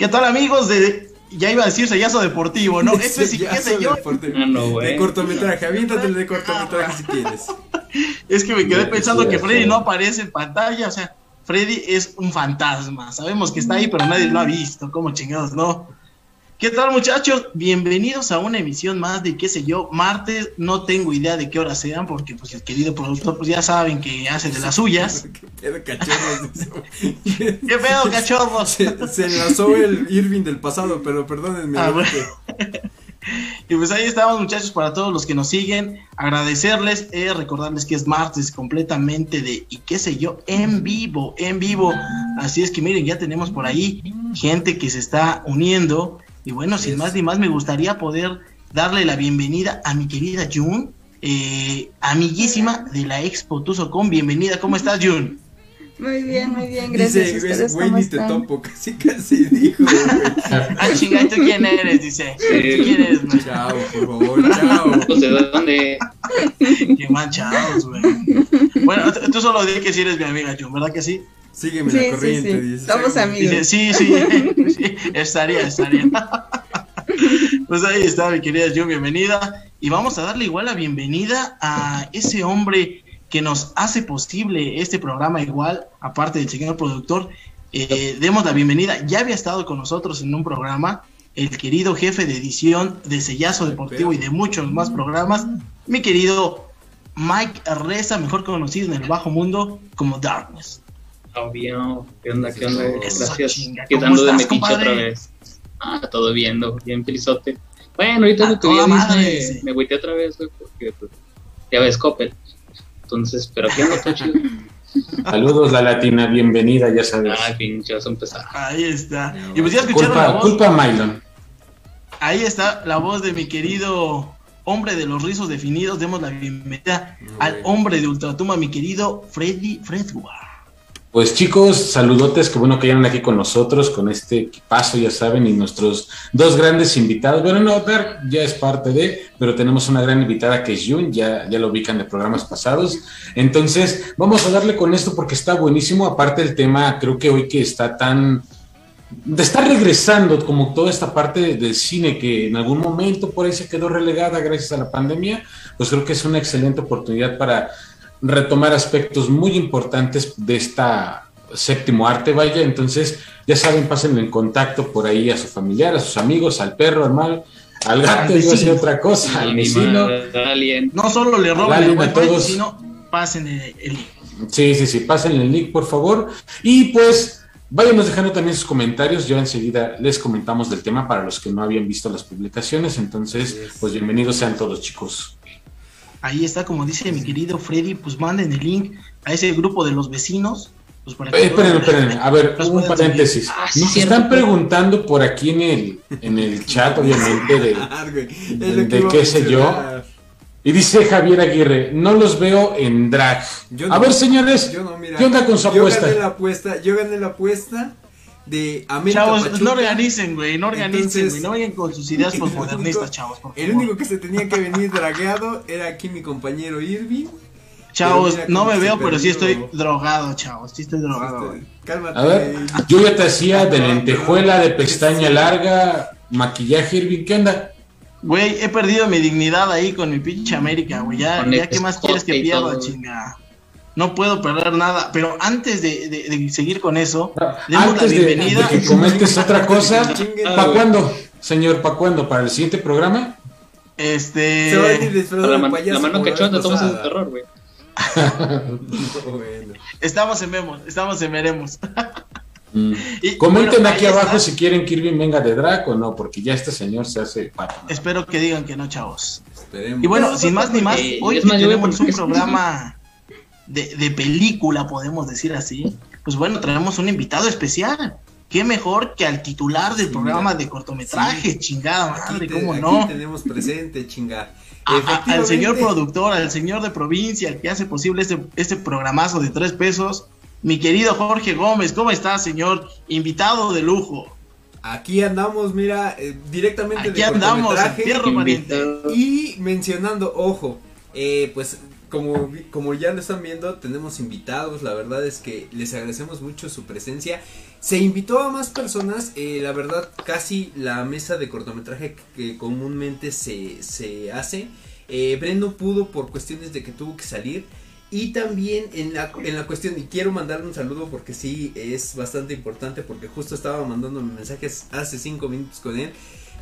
¿Qué tal amigos de... Ya iba a decir sellazo deportivo, ¿no? Este sí, qué sé yo. Ah, no, De cortometraje, aviéntate el de cortometraje si quieres. Es que me quedé pensando que Freddy no aparece en pantalla, o sea, Freddy es un fantasma. Sabemos que está ahí, pero nadie lo ha visto. ¿Cómo chingados no? ¿Qué tal muchachos? Bienvenidos a una emisión más de qué sé yo, martes, no tengo idea de qué hora sean porque pues el querido productor pues ya saben que hace de las suyas. ¿Qué pedo cachorros? ¿Qué pedo cachorros? Se, se enlazó el Irving del pasado, pero perdónenme. Ah, bueno. Y pues ahí estamos muchachos para todos los que nos siguen, agradecerles, eh, recordarles que es martes completamente de y qué sé yo, en vivo, en vivo. Así es que miren, ya tenemos por ahí gente que se está uniendo y bueno, sin más ni más, me gustaría poder darle la bienvenida a mi querida Jun, eh, amiguísima de la Expo Tuzocon. Bienvenida, ¿cómo estás, Jun? Muy bien, muy bien, gracias. Dice, ¿Ustedes güey, cómo ni te topo, casi casi dijo. Ah, chinga, ¿y ¿tú quién eres? Dice. ¿Tú quién eres, güey? Chao, por favor, chao. ¿De dónde? Qué manchados, güey. Bueno, tú- solo di que si eres mi amiga, Jun, ¿verdad que sí? Sígueme Sí, la sí, corriente, sí. dice. Somos Sígueme. amigos. Dice, sí, sí, sí, estaría, estaría. Pues ahí está, mi querida Jun, bienvenida. Y vamos a darle igual la bienvenida a ese hombre que nos hace posible este programa igual, aparte del señor productor. Eh, demos la bienvenida. Ya había estado con nosotros en un programa, el querido jefe de edición de Sellazo Deportivo y de muchos más programas, mi querido Mike Reza, mejor conocido en el bajo mundo como Darkness. Obvio. ¿Qué onda? ¿Qué onda? Gracias. ¿Qué ¿cómo dando de metiche otra vez? Ah, todo bien, ¿no? bien felizote. Bueno, ahorita que toda vi madre, me, agüité otra vez, güey, porque pues, ya ves Coppel. Entonces, pero aquí ando está chido. Saludos, la latina, bienvenida, ya sabes. Ay, pinche, vas a empezar. Ahí está. Y pues ya escucharon la Culpa, voz. culpa a Mylon. Ahí está la voz de mi querido hombre de los rizos definidos. Demos la bienvenida al hombre de Ultratumba, mi querido Freddy Fredward. Pues chicos, saludotes, qué bueno que hayan aquí con nosotros, con este equipazo, ya saben, y nuestros dos grandes invitados. Bueno, no, Dark ya es parte de, pero tenemos una gran invitada que es Jun, ya, ya lo ubican de programas pasados. Entonces, vamos a darle con esto porque está buenísimo. Aparte el tema, creo que hoy que está tan... Estar regresando como toda esta parte del cine que en algún momento por ahí se quedó relegada gracias a la pandemia, pues creo que es una excelente oportunidad para retomar aspectos muy importantes de esta séptimo arte, vaya. Entonces, ya saben, pasen en contacto por ahí a su familiar, a sus amigos, al perro, al mal, al gato, decir vecino. otra cosa, al vecino. No solo le roban el a buen todos. Sino pasen el, link. Sí, sí, sí, pasen el link, por favor. Y pues, váyanos dejando también sus comentarios. Ya enseguida les comentamos del tema para los que no habían visto las publicaciones. Entonces, pues bienvenidos sean todos, chicos. Ahí está, como dice mi querido Freddy, pues manden el link a ese grupo de los vecinos. Pues para Eh, esperen, esperen, a ver, un paréntesis. Ah, sí, Nos cierto. están preguntando por aquí en el, en el chat, obviamente, de, de- qué sé yo. y dice Javier Aguirre, no los veo en drag. Yo a no. ver, señores, Yo no, mira. ¿qué onda con su yo apuesta? gané la apuesta. Yo gané la apuesta de América Chavos, Pachuca. no organicen, güey, no organicen, Entonces- güey, no vayan con sus ideas postmodernistas, chavos, por El favor. único que se tenía que venir dragueado era aquí mi compañero Irving. Chavos, no me veo, pero sí perdió. estoy drogado, chavos, sí estoy drogado, güey. Cálmate. A ver, yo ya te hacía de lentejuela, de pestaña larga, maquillaje, Irving, ¿qué onda? Güey, he perdido mi dignidad ahí con mi pinche América, güey. Ya, ya el qué más quieres que pierda, chinga. No puedo perder nada. Pero antes de, de- de seguir con eso, demos Antes la de, bienvenida. de que comentes otra cosa. ¿para cuándo, señor? ¿Para cuándo? ¿Para el siguiente programa? Este. Se va a venir disfrazado La, de man- payaso. la mano cachonda, ese pasada. terror, güey. Bueno. Estamos en Memos, estamos en Veremos. Mm. Y, Comenten bueno, aquí abajo está. si quieren que Irving venga de drag o no, porque ya este señor se hace pato. Espero que digan que no, chavos. Esperemos. Y bueno, sin más ni más, Eh, hoy más, tenemos un programa de, de película, podemos decir así. Pues bueno, traemos un invitado especial. Qué mejor que al titular del Sí, programa de cortometraje, Sí. chingada Aquí madre, te- cómo aquí no. tenemos presente, chinga. A- a- al señor productor, al señor de provincia, el que hace posible este, este programazo de tres pesos, mi querido Jorge Gómez, ¿cómo está, señor? Invitado de lujo. Aquí andamos, mira, eh, directamente Aquí de andamos, cortometraje. Y mencionando, ojo, eh, pues como, como ya lo están viendo, tenemos invitados. La verdad es que les agradecemos mucho su presencia. Se invitó a más personas, eh, la verdad casi la mesa de cortometraje que comúnmente se, se hace. Eh, Brendo pudo por cuestiones de que tuvo que salir. Y también en la, en la cuestión, y quiero mandarle un saludo porque sí es bastante importante, porque justo estaba mandando mensajes hace cinco minutos con él,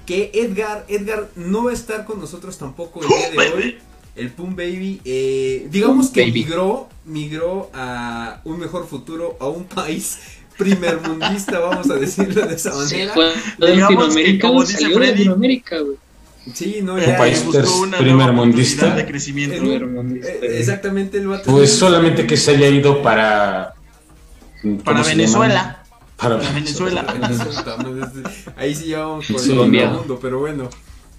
que Edgar, Edgar no va a estar con nosotros tampoco el día de hoy. El Pum Baby, eh, digamos que Baby. migró, migró a un mejor futuro, a un país primermundista, vamos a decirlo de esa manera. fue de Digamos que, Latinoamérica, como dice Freddy, Latinoamérica, güey. Sí, no, Un ya. país una primer nueva mundista. oportunidad de crecimiento. Eh, Primermundista, eh, exactamente, el vato. Pues solamente que se haya ido para. ¿cómo Para Venezuela. Para Para Venezuela. Ahí sí ya vamos por Sí. el mundo, pero bueno.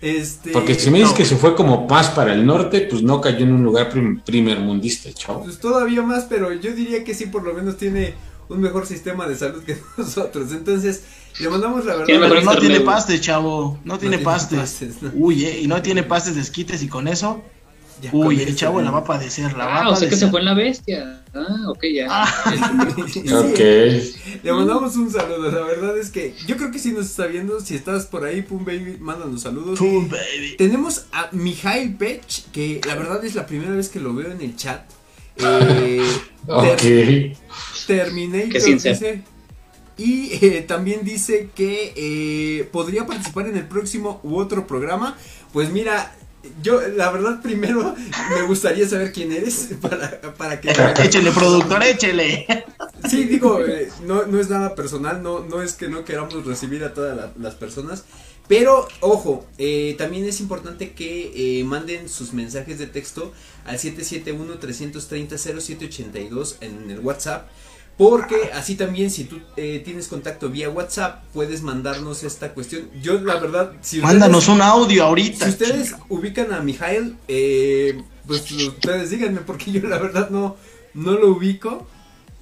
Este, Porque si me dices no. que se fue como más para el norte, pues no cayó en un lugar prim- primermundista, chavo. Pues todavía más, pero yo diría que sí, por lo menos tiene un mejor sistema de salud que nosotros. Entonces, le mandamos la verdad. Pero no tiene pastes, chavo. No tiene pastes. pastes, ¿no? Uy, eh, y no tiene pastes de esquites y con eso. Ya Uy, el eso, chavo la va a padecer. La va Ah, a o sea que se fue en la bestia. Ah, ok, ya. Ah, Sí, Ok. Le mandamos un saludo. La verdad es que yo creo que si nos está viendo, si estás por ahí, Pum Baby, mándanos saludos. Pum, baby. Tenemos a Mijail Pech, que la verdad es la primera vez que lo veo en el chat. Eh. Ter- Terminator dice. Y eh, también dice que eh, podría participar en el próximo u otro programa. Pues mira, yo la verdad primero me gustaría saber quién eres para, para que... Échele, productor, échele. Sí, digo, eh, no, no es nada personal, no, no es que no queramos recibir a todas la- las personas. Pero, ojo, eh, también es importante que eh, manden sus mensajes de texto al 771-330-0782 en el WhatsApp. Porque así también, si tú eh, tienes contacto vía WhatsApp, puedes mandarnos esta cuestión. Yo, la verdad, si ustedes- Mándanos un audio ahorita. si ustedes chica. ubican a Mijail, eh, pues ustedes díganme, porque yo la verdad no, no lo ubico.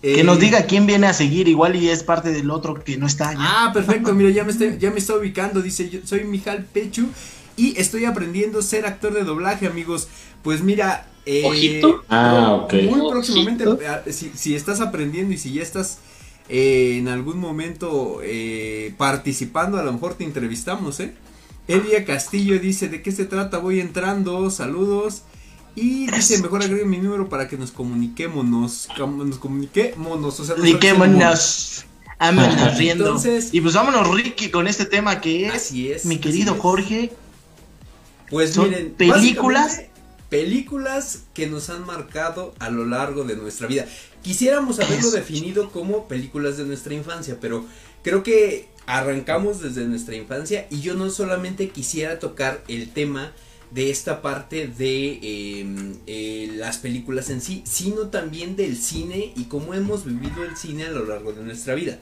Que Eh, nos diga quién viene a seguir, igual y es parte del otro que no está. ya. Ah, perfecto, mira, ya me, estoy, ya me está ubicando, dice, yo soy Mijal Pechu y estoy aprendiendo a ser actor de doblaje, amigos. Pues mira, eh, Ojito. Ah, ok. muy Ojito. próximamente, eh, si, si estás aprendiendo y si ya estás eh, en algún momento eh, participando, a lo mejor te entrevistamos, ¿eh? Elia Castillo dice, ¿de qué se trata? Voy entrando, saludos. Y dice, mejor agregue mi número para que nos comuniquemos, nos comuniquémonos, o sea, somos- vámonos. Riendo. Entonces- y pues vámonos, Ricky, con este tema que es, Así es. mi así querido es. Jorge. Pues Son miren, películas- películas que nos han marcado a lo largo de nuestra vida. Quisiéramos haberlo definido como películas de nuestra infancia, pero creo que arrancamos desde nuestra infancia y yo no solamente quisiera tocar el tema de esta parte de eh, eh, las películas en sí, sino también del cine y cómo hemos vivido el cine a lo largo de nuestra vida.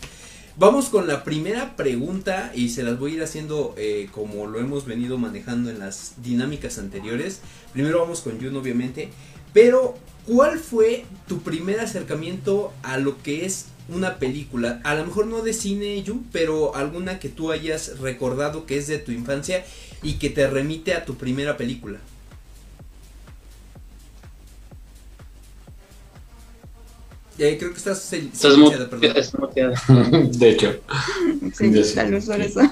Vamos con la primera pregunta y se las voy a ir haciendo eh, como lo hemos venido manejando en las dinámicas anteriores. Primero vamos con Jun, obviamente. Pero, ¿cuál fue tu primer acercamiento a lo que es una película? A lo mejor no de cine, Jun, pero alguna que tú hayas recordado que es de tu infancia y que te remite a tu primera película. Eh, creo que estás Estás silenciada, mu- perdón. estás muteada. De hecho. Sí, sé. tal vez por eso.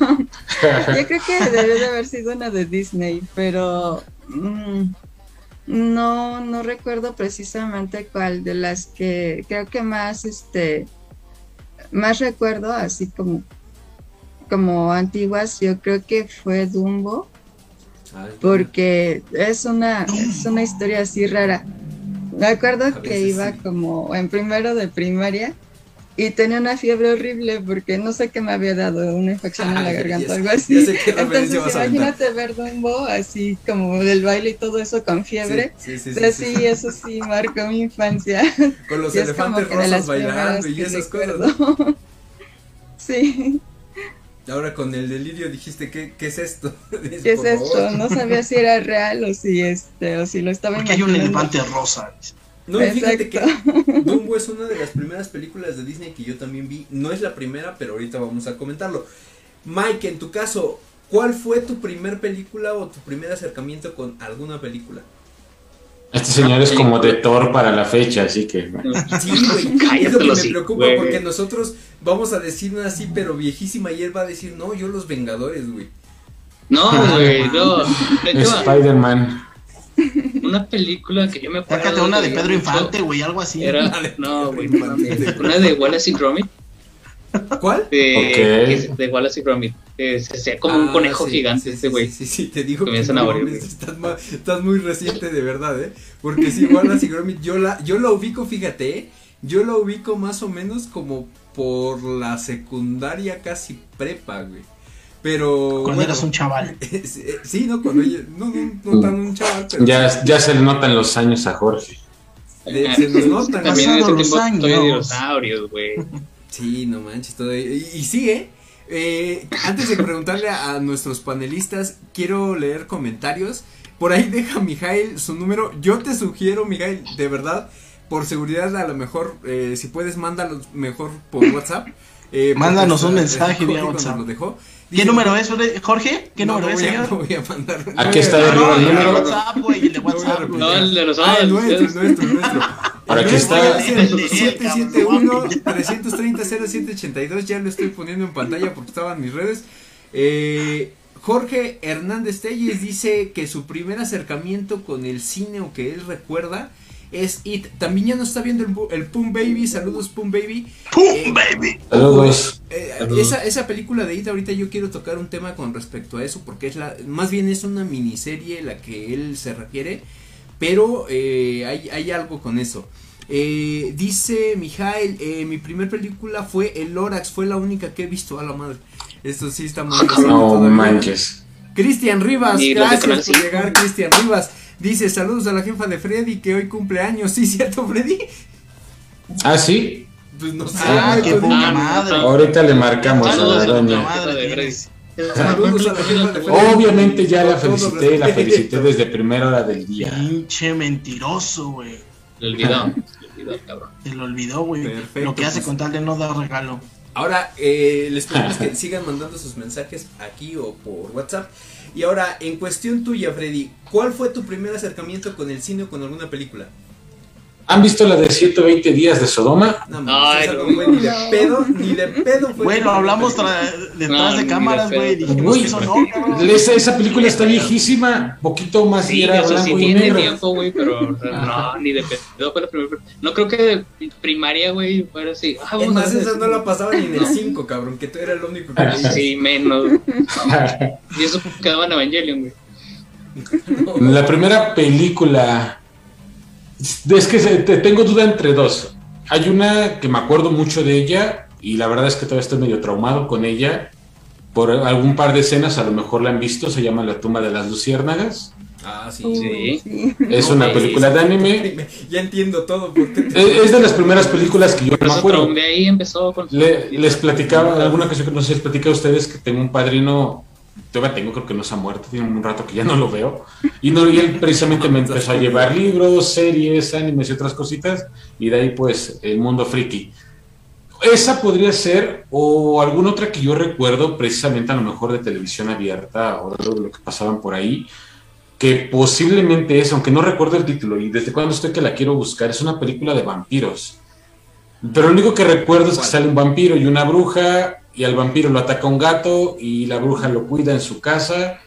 Yo creo que debió de haber sido una de Disney, pero mm, no, no recuerdo precisamente cuál de las que creo que más, este, más recuerdo, así como, como antiguas, yo creo que fue Dumbo, Ay, porque es una, es una historia así rara. Me acuerdo que iba sí. como en primero de primaria y tenía una fiebre horrible porque no sé qué me había dado, una infección en la Ay, garganta o algo así. Entonces imagínate ver Dumbo así como del baile y todo eso con fiebre. Sí, sí, sí, Entonces, sí, eso sí marcó mi infancia. Con los Y elefantes rosas bailando y esas cosas. recuerdo. Sí, Ahora con el delirio dijiste, ¿qué, qué es esto? ¿qué es "Por esto? favor". No sabía si era real o si este o si lo estaba Porque hay un imaginando. elefante rosa. No, fíjate que. Dumbo es una de las primeras películas de Disney que yo también vi. No es la primera, pero ahorita vamos a comentarlo. Mike, en tu caso, ¿cuál fue tu primer película o tu primer acercamiento con alguna película? Este señor es como de Thor para la fecha, así que. Sí, güey. Cállate es lo que me preocupa güey. porque nosotros vamos a decir una así, pero viejísima, y él va a decir, no, yo los Vengadores, güey. No, güey, no. Spider-Man. una película que yo me acuerdo. Sácate una de Pedro Infante, güey, algo así. Era, no, güey. Una de Wallace y Gromit. ¿Cuál? De, Ok. que es de Wallace y Gromit. Que se hacía como un Ah, conejo sí, gigante sí, este sí, güey. Sí, sí, sí, te digo que Comienzan no a morir, estás, muy reciente de verdad, ¿eh? Porque si Wallace y Gromit, yo la, yo la ubico, fíjate, ¿eh? Yo la ubico más o menos como por la secundaria casi prepa, güey. Pero. Cuando bueno, eras un chaval. sí, sí, no, cuando ella, no, no, no tan un chaval, pero. Ya, ya se le notan los años a Jorge. de- se nos notan, También en ese los tiempo años. dinosaurios, güey. Sí, no manches, todo. Y, y sí, ¿eh? Antes de preguntarle a, nuestros panelistas, quiero leer comentarios. Por ahí deja Mijail su número. Yo te sugiero, Mijail, de verdad, por seguridad, a lo mejor, eh, si puedes, mándalo mejor por WhatsApp. Eh, Mándanos un mensaje vía WhatsApp. Lo dejó. ¿Qué número es, Jorge? ¿Qué No, número es, voy a- señor? no voy a mandar. Aquí está arriba no, el el de número. WhatsApp, güey, el de WhatsApp. No, el de los Ah, el nuestro, el nuestro, el nuestro. Por aquí El está. nuestro es el El de- 771 330 0782 ya lo estoy poniendo en pantalla porque estaban mis redes. Eh, Jorge Hernández Telles dice que su primer acercamiento con el cine o que él recuerda es It. También ya nos está viendo el, el Pum Baby. Saludos Pum Baby. ¡Pum, baby! Saludos. Eh, Saludos. esa, esa película de It, ahorita yo quiero tocar un tema con respecto a eso, porque es la, más bien es una miniserie la que él se refiere, pero eh, hay, hay algo con eso. Eh, dice Mijail, eh, mi primer película fue El Lorax, fue la única que he visto a la madre. Esto sí está muy No todavía. manches. Cristian Rivas, gracias por 5. llegar, Cristian Rivas. Dice, saludos a la jefa de Freddy que hoy cumple años. Sí, cierto, Freddy. Ah, sí. Pues no sé. Ah, qué pues, poca madre. Ahorita le marcamos a Saludos la a la doña. Madre de tienes. Saludos a la jefa de Freddy. Obviamente ya la felicité, la respeto. felicité desde primera hora del día. Pinche mentiroso, güey. Le olvidó. Le olvidó, cabrón. Se lo olvidó, güey. Lo que hace pues. con tal de no dar regalo. Ahora, eh, les pedimos que sigan mandando sus mensajes aquí o por WhatsApp. Y ahora, en cuestión tuya, Freddy, ¿cuál fue tu primer acercamiento con el cine o con alguna película? ¿Han visto la de 120 días de Sodoma? No, Ay, no. no ni de pedo, ni de pedo fue. Güey, mi lo hablamos detrás No, de cámaras, güey. Dijimos eso no. Esa, esa película está viejísima, poquito más y Sí, era sí blanco y tiene negro. tiempo, güey, pero no, ni de pedo fue la primera. No creo que de primaria, güey, fuera así. Ah, Es más, esa no la pasaba ni en el 5, cabrón, que tú eras el único que veías. Sí, menos. Y eso quedaba en Evangelion, güey. La primera película. Es que se- te- tengo duda entre dos. Hay una que me acuerdo mucho de ella y la verdad es que todavía estoy medio traumado con ella. Por algún par de escenas, a lo mejor la han visto, se llama La tumba de las luciérnagas. Ah, sí. Sí. sí. Es No, una película sí, de anime. Ya entiendo todo. ¿por qué te- Es, es de las primeras películas que yo me acuerdo. ahí empezó con. Le- les platicaba, alguna ocasión que no sé, les platicé a ustedes que tengo un padrino, todavía tengo, creo que no se ha muerto, tiene un rato que ya no lo veo. Y, no, y él precisamente me empezó a llevar libros, series, animes y otras cositas, y de ahí pues el mundo friki. Esa podría ser, o alguna otra que yo recuerdo, precisamente a lo mejor de televisión abierta, o de lo que pasaban por ahí, que posiblemente es, aunque no recuerdo el título, y desde cuando estoy que la quiero buscar, es una película de vampiros. Pero lo único que recuerdo es que sale un vampiro y una bruja, y al vampiro lo ataca un gato, y la bruja lo cuida en su casa,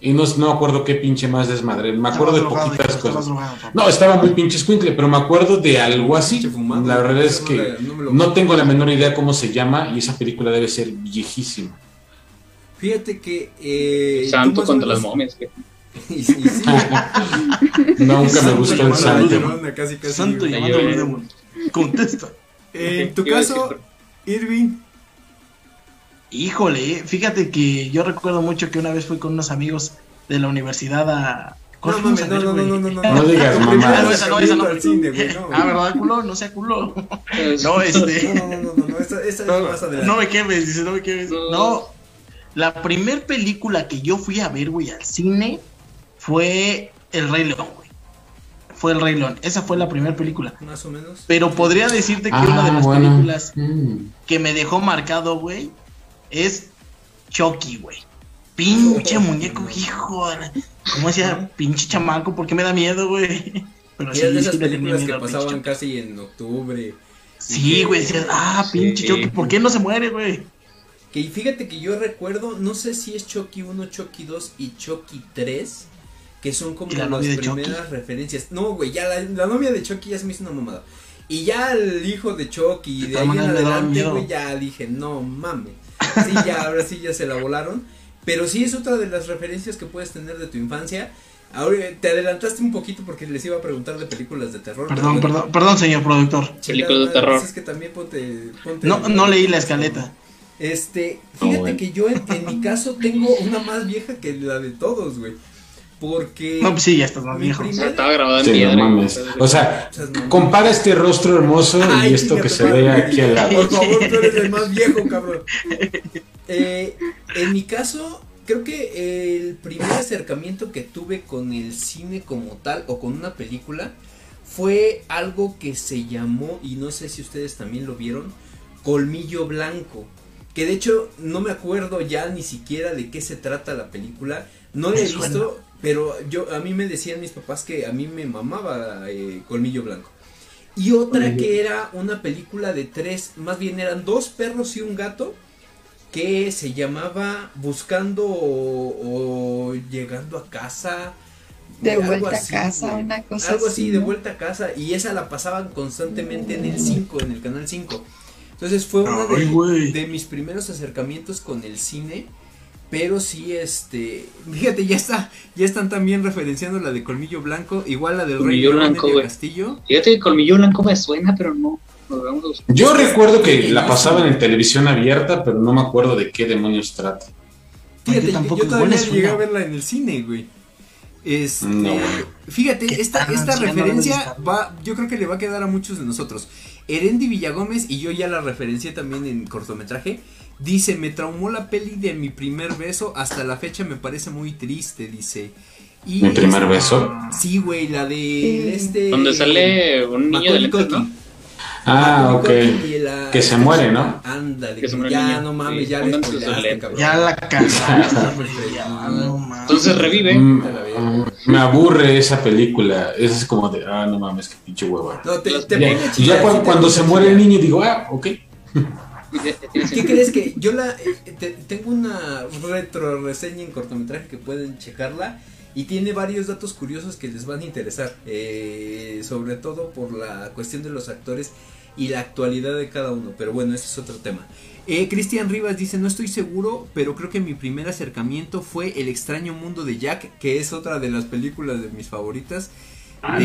y no, no me acuerdo qué pinche más desmadre, me acuerdo de drogado, poquitas hijo, cosas. drogado. No, estaba muy pinche escuincle, pero me acuerdo de algo así. Fumado, La verdad es que no me lo- no tengo la menor idea cómo se llama, y esa película debe ser viejísima. Fíjate que. Eh, Santo contra las momias, güey. Y, y sí, Nunca me gustó el santo. Casi, casi, Santo llamando a yo- Blue Demon. Contesta. En tu caso, Irving, Híjole, fíjate que yo recuerdo mucho que una vez fui con unos amigos de la universidad a. ¿Cuál no no, no, no, güey? no, no, No digas mamá. no, esa no, esa no. no, Ah, ¿verdad, culo? No sea culo. Pues, No, este. No, no, no, no, no, esa, esa No, es más adelante. no me quemes, dice, no me quemes. No. No, la primer película que yo fui a ver, güey, al cine fue El Rey León, güey. Fue El Rey León. Esa fue la primera película. Más o menos. Pero podría decirte que Ah, una de las bueno. películas Mm. que me dejó marcado, güey, es Chucky, güey. Pinche muñeco, hijo. ¿Cómo decía? Pinche chamaco, ¿por qué me da miedo, güey? Pero Y eran de sí, esas sí películas que pasaban casi en octubre. Sí, güey, decías, ah, pinche Sí. Chucky, ¿por qué no se muere, güey? Que fíjate que yo recuerdo, no sé si es Chucky 1, Chucky 2 y Chucky 3, que son como ¿Y la las primeras Chucky? referencias. No, güey, ya la, la novia de Chucky ya se me hizo una mamada. Y ya el hijo de Chucky, De ahí en adelante, güey, ya dije, no mames. Sí, ya, ahora sí ya se la volaron. Pero sí es otra de las referencias que puedes tener de tu infancia. Ahora te adelantaste un poquito porque les iba a preguntar de películas de terror. Perdón, perdón, perdón, señor productor. Películas de terror. Es que también ponte, ponte No, no leí la escaleta. Este, No, fíjate bueno. que yo en, en mi caso tengo una más vieja que la de todos, güey. Porque. No, pues sí, ya estás más Mi viejo. O sea, primera- estaba grabada en Sí, piedra. no mames. O sea, compara este rostro hermoso Ay, y esto que se ve aquí al lado. Por favor, tú eres el más viejo, cabrón. Eh, en mi caso, creo que el primer acercamiento que tuve con el cine como tal o con una película fue algo que se llamó, y no sé si ustedes también lo vieron, Colmillo Blanco. Que de hecho no me acuerdo ya ni siquiera de qué se trata la película. No la Me he suena. visto, pero yo a mí me decían mis papás que a mí me mamaba eh, Colmillo Blanco. Y otra que era una película de tres, más bien eran dos perros y un gato, que se llamaba Buscando o, o Llegando a casa. De algo vuelta a casa, güey. una cosa Algo así, así, de vuelta a casa. Y esa la pasaban constantemente en el 5, en el canal 5. Entonces fue uno de mis primeros acercamientos con el cine. Pero sí, este. Fíjate, ya está. Ya están también referenciando la de Colmillo Blanco. Igual la del Colmillo Rey Blanco, de. Castillo. Fíjate que Colmillo Blanco me suena, pero no. Vamos a. Yo recuerdo que la pasaban en televisión abierta, pero no me acuerdo de qué demonios trata. Fíjate, tampoco yo todavía llegué a verla en el cine, güey. Este, No. fíjate, ¿Qué esta, esta referencia va, yo creo que le va a quedar a muchos de nosotros. Erendi Villagómez, y yo ya la referencié también en cortometraje, dice, me traumó la peli de mi primer beso, hasta la fecha me parece muy triste, dice. Y Mi primer este- beso. Sí, güey, la de Sí. este... Donde sale un niño de Macaulay Culkin. ¿no? Ah, ok. Y la- Que se muere, ¿no? Ándale, Que se muere el ya no mames, Sí, ya le cabrón. Ya la casaron, ya, no mames. Entonces revive. Mm, mm, me aburre esa película. Es como de, ah, no mames, qué pinche hueva. No, te, te Ya, pone ya cuando, te cuando se muere el niño digo, ah, ok. ¿Qué crees que yo la eh, te- tengo una retro reseña en cortometraje que pueden checarla y tiene varios datos curiosos que les van a interesar, eh, sobre todo por la cuestión de los actores y la actualidad de cada uno, pero bueno, ese es otro tema. Eh, Cristian Rivas dice, no estoy seguro, pero creo que mi primer acercamiento fue El extraño mundo de Jack, que es otra de las películas de mis favoritas Ah,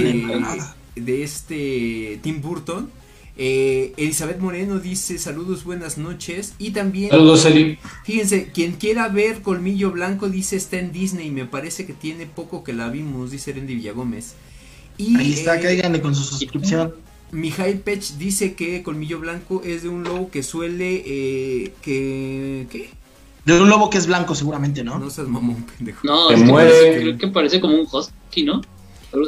de este Tim Burton. Eh, Elizabeth Moreno dice saludos, buenas noches. Y también, Saludos, Eli. fíjense, quien quiera ver Colmillo Blanco dice está en Disney. Me parece que tiene poco que la vimos, dice Randy Villagómez. Y Ahí está, eh, cáiganle con su suscripción. Mijail Pech dice que Colmillo Blanco es de un lobo que suele eh, que ¿qué? De un lobo que es blanco, seguramente, ¿no? No seas mamón, pendejo. No, Se es que muere. parece- creo que parece como un husky, ¿no?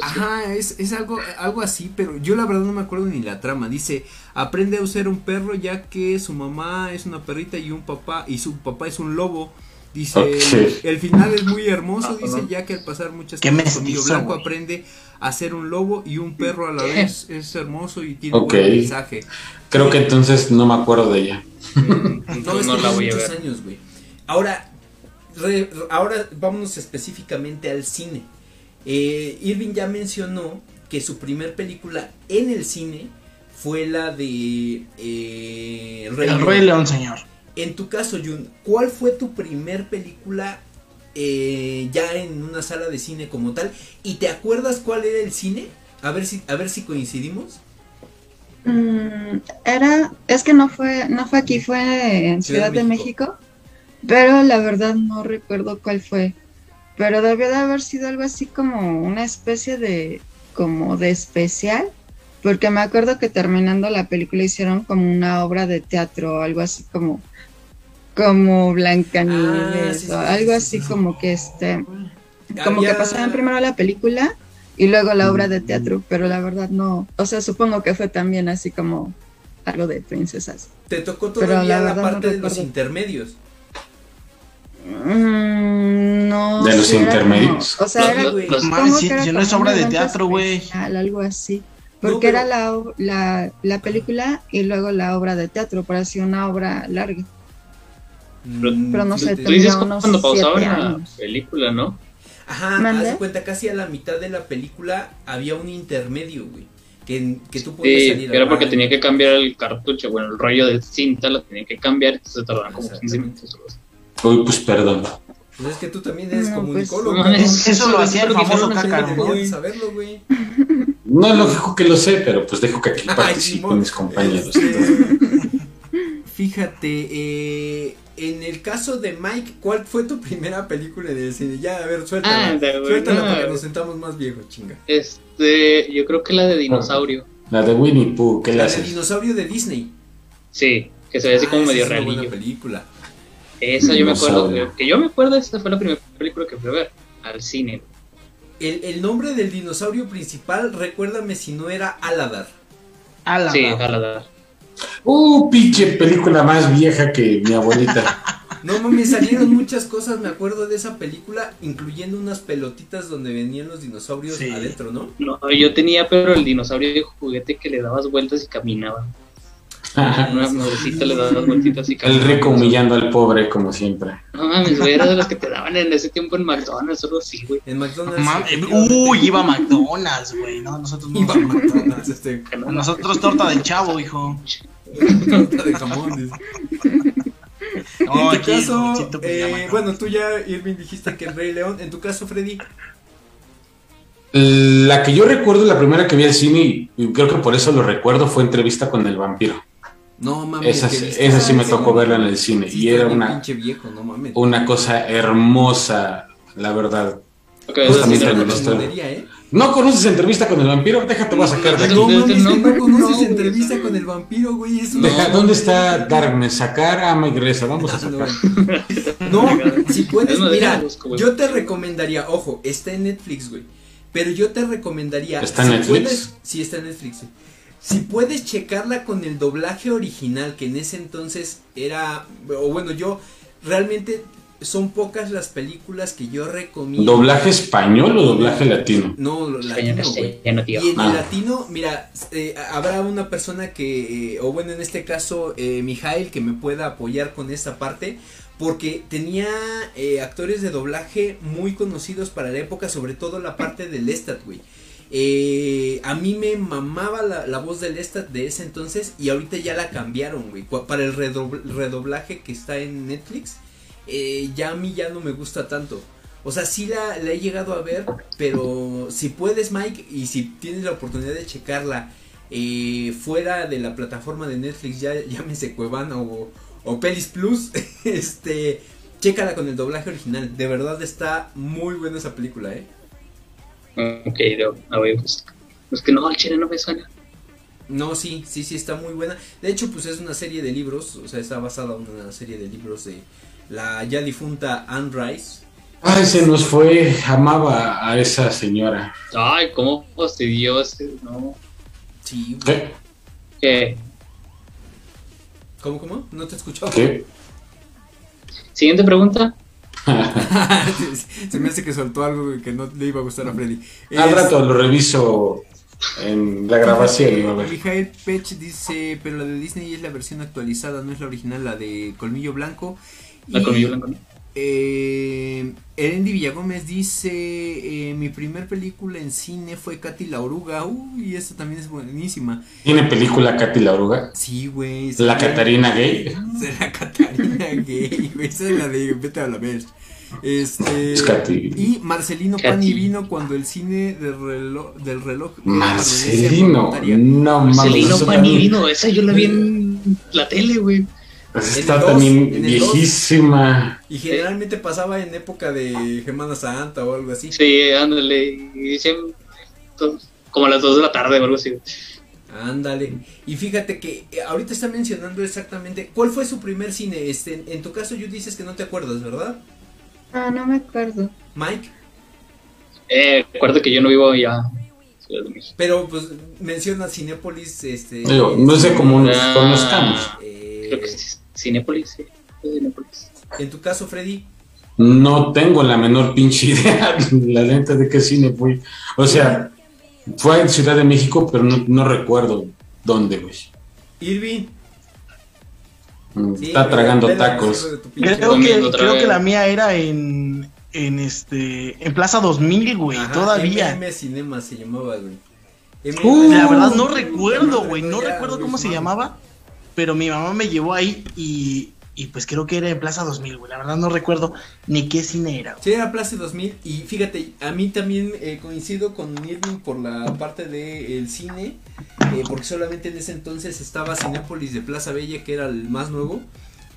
Ajá, es, es algo, algo así, pero yo la verdad no me acuerdo ni la trama. Dice, aprende a usar un perro ya que su mamá es una perrita y un papá, y su papá es un lobo. Dice, el, final es muy hermoso, Ah, dice, ya que al pasar muchas Qué cosas mestizo, Blanco aprende a ser un lobo y un perro a la ¿Qué? vez. Es hermoso y tiene un buen mensaje. Creo que entonces no me acuerdo de ella. No, No, es no que la voy a ver. años, güey. Ahora, re- ahora vámonos específicamente al cine. Eh, Irving ya mencionó que su primer película en el cine fue la de eh, Rey El León. Rey León, señor. En tu caso, Jun, ¿cuál fue tu primer película eh, ya en una sala de cine como tal? ¿Y te acuerdas cuál era el cine? A ver si, a ver si coincidimos. Mm, era, es que no fue, no fue aquí, fue en Ciudad Ciudad, de de México. México. pero la verdad no recuerdo cuál fue. Pero debió de haber sido algo así como una especie de, como de especial, porque me acuerdo que terminando la película hicieron como una obra de teatro, algo así como, como Blancanieves, Ah, sí, sí, algo sí, así sí. como que este, como Había- que pasaban primero la película y luego la obra de teatro, pero la verdad no, o sea, supongo que fue también así como algo de princesas. Te tocó Pero todavía la la, no parte de los intermedios. Mm, no. ¿De los sí intermedios? como- o sea, era Los- los- como Mames, si- si no es obra de teatro, güey. Algo así. No, Porque pero- era la, la, la película y luego la obra de teatro, por así una obra larga. Pero no sé. Tú dices unos cuando pausaban la película, ¿no? Ajá, ¿Mande? haz cuenta, casi a la mitad de la película había un intermedio, güey. Que, que tú podías Sí, salir era porque tenía que cambiar el cartucho, bueno, el rollo de cinta lo tenía que cambiar, entonces tardaban como 15 Exactamente. minutos. Uy, pues perdón. Pues es que tú también eres No, comunicólogo. No, cabrón. es- Eso lo hacía el famoso cácaro, no, ¿no? Deberías saberlo, güey. No es lógico que lo sé, pero pues dejo que aquí participen mis compañeros. Este, Fíjate, eh, en el caso de Mike, ¿cuál fue tu primera película en el cine? Ya, a ver, suéltala. Ah, de- suéltala no. para que nos sentamos más viejos, chinga. Este, yo creo que la de dinosaurio. La de Winnie Pooh, ¿qué La del haces? dinosaurio de Disney. Sí, que se ve así Ah, como medio es una buena realillo. película. Esa yo me acuerdo, que yo me acuerdo, esa fue la primera película que fui a ver al cine. El, el nombre del dinosaurio principal, recuérdame si no era Aladar. A la Sí, madre. a la edad. Uh, pinche película más vieja que mi abuelita. No mames, salieron muchas cosas, me acuerdo de esa película, incluyendo unas pelotitas donde venían los dinosaurios Sí. adentro, ¿no? No, yo tenía, pero el dinosaurio de juguete que le dabas vueltas y caminaba. Le vueltitas y El rico humillando al pobre, como siempre. No mames, güey, era de las que te daban en ese tiempo en McDonald's, algo así, güey. En McDonald's. Efectivamente. Uy, iba a McDonald's, güey. No, nosotros no. Iba a McDonald's, este, Nosotros torta del chavo, hijo. torta de jamón. dice. No, en tu aquí, caso, pues, ya eh, bueno, tú ya, Irving, dijiste que el Rey León. En tu caso, Freddy. La que yo recuerdo, la primera que vi al cine, y creo que por eso lo recuerdo, fue entrevista con el vampiro. No mames. Esa, esa sí me tocó verla en el cine. Sí, Y era una, pinche viejo, no mames. una cosa hermosa, la verdad. Ok, Pues eso Justamente chingonería, ¿eh? ¿No conoces entrevista con el vampiro? Déjate, voy a sacar de aquí. No mames, no conoces no, güey. entrevista con el vampiro, güey. Es una Deja, ¿Dónde está Darkness? Sacar, ama y regresa. Vamos a No, sacar. No, si puedes, Es mira, yo te recomendaría, ojo, está en Netflix, güey. Pero yo te recomendaría. ¿Está en si Netflix? puedes- sí, está en Netflix. güey. Si puedes checarla con el doblaje original, que en ese entonces era. O bueno, yo realmente son pocas las películas que yo recomiendo. ¿Doblaje español o doblaje latino? No, latino, güey. tío. Y en Ah. el latino, mira, eh, habrá una persona que, eh, o bueno, en este caso, eh, Mijail, que me pueda apoyar con esta parte, porque tenía eh, actores de doblaje muy conocidos para la época, sobre todo la parte del Lestat, güey. Eh, a mí me mamaba la, voz del Lestat de ese entonces y ahorita ya la cambiaron, güey. Para el redobl- redoblaje que está en Netflix, eh, ya a mí ya no me gusta tanto. O sea, sí la, la he llegado a ver, pero si puedes, Mike, y si tienes la oportunidad de checarla eh, fuera de la plataforma de Netflix, ya llámese Cuevana o, o Pelis Plus, este, chécala con el doblaje original. De verdad está muy buena esa película, ¿eh? Ok, yo la voy a buscar. Es que no, el chile no me suena. No, sí, sí, sí, está muy buena. De hecho, pues es una serie de libros, o sea, está basada en una serie de libros de la ya difunta Anne Rice. Ay, se nos fue. Amaba a esa señora. Ay, cómo fastidió ese, no. Sí. ¿Qué? ¿Cómo, cómo? ¿No te escuchó? ¿Qué? Siguiente pregunta. Se me hace que soltó algo que no le iba a gustar a Freddy. Al Es- rato lo reviso en la grabación. iba a ver. Mijael Pech dice, pero la de Disney es la versión actualizada, no es la original, la de Colmillo Blanco. La Y, colmillo blanco, ¿no? Eh, Erendi Villagómez dice, eh, mi primer película en cine fue Katy la Oruga. Uy, esta también es buenísima. ¿Tiene película Katy la oruga? Sí, güey. La Catarina gay. La Catarina gay, güey. Esa es la de Vete a la ver. Este. Es Katy. Y Marcelino Pan y Katy. Vino cuando el cine del reloj. Del reloj Marcelino. No mames. Marcelino eso Panivino, esa yo la vi en la tele, güey. Pues Está dos, también dos. viejísima. Y generalmente pasaba en época de Semana Santa o algo así. Sí, ándale. Y siempre, como a las 2 de la tarde o algo así. Ándale. Y fíjate que eh, ahorita está mencionando exactamente cuál fue su primer cine. Este, en, en tu caso, yo dices que no te acuerdas, ¿verdad? Ah, no me acuerdo. Mike. Eh, recuerda que yo no vivo ya. Pero pues menciona Cinépolis. Este, no sé cómo nos Ah. conozcamos. eh, Creo que sí, Cinépolis, sí. Cinépolis. en tu caso, Freddy. No tengo la menor pinche idea, la lenta de qué cine fui. O sea, fue en Ciudad de México, pero no, no recuerdo dónde, güey. Irving. Mm, Sí, Está tragando la tacos. de Creo que, creo la mía era en, en este, en Plaza 2000, güey, Ajá, todavía. MM Cinema se llamaba, güey. Uh, MM la verdad no recuerdo, güey, no recuerdo cómo se llamaba, pero mi mamá me llevó ahí y, y pues creo que era en Plaza 2000, güey, la verdad no recuerdo ni qué cine era. güey. Sí, era Plaza 2000 y fíjate, a mí también eh, coincido con Irving por la parte del cine, eh, porque solamente en ese entonces estaba Cinépolis de Plaza Bella, que era el más nuevo,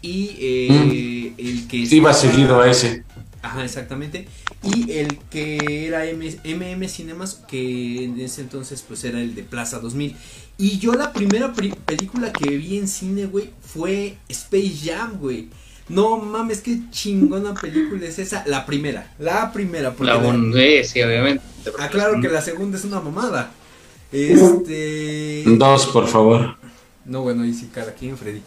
y eh, el que... Iba estaba- seguido a ese. Ajá, exactamente. Y el que era M- MM Cinemas, que en ese entonces pues era el de Plaza 2000. Y yo la primera pri- película que vi en cine, güey, fue Space Jam, güey. No mames, qué chingona película es esa. La primera, la primera. porque La la- bondé, sí, obviamente. porque Ah, claro que la segunda es una mamada. Este... Dos, por favor. No, bueno, ahí sí, cada quien, Freddy.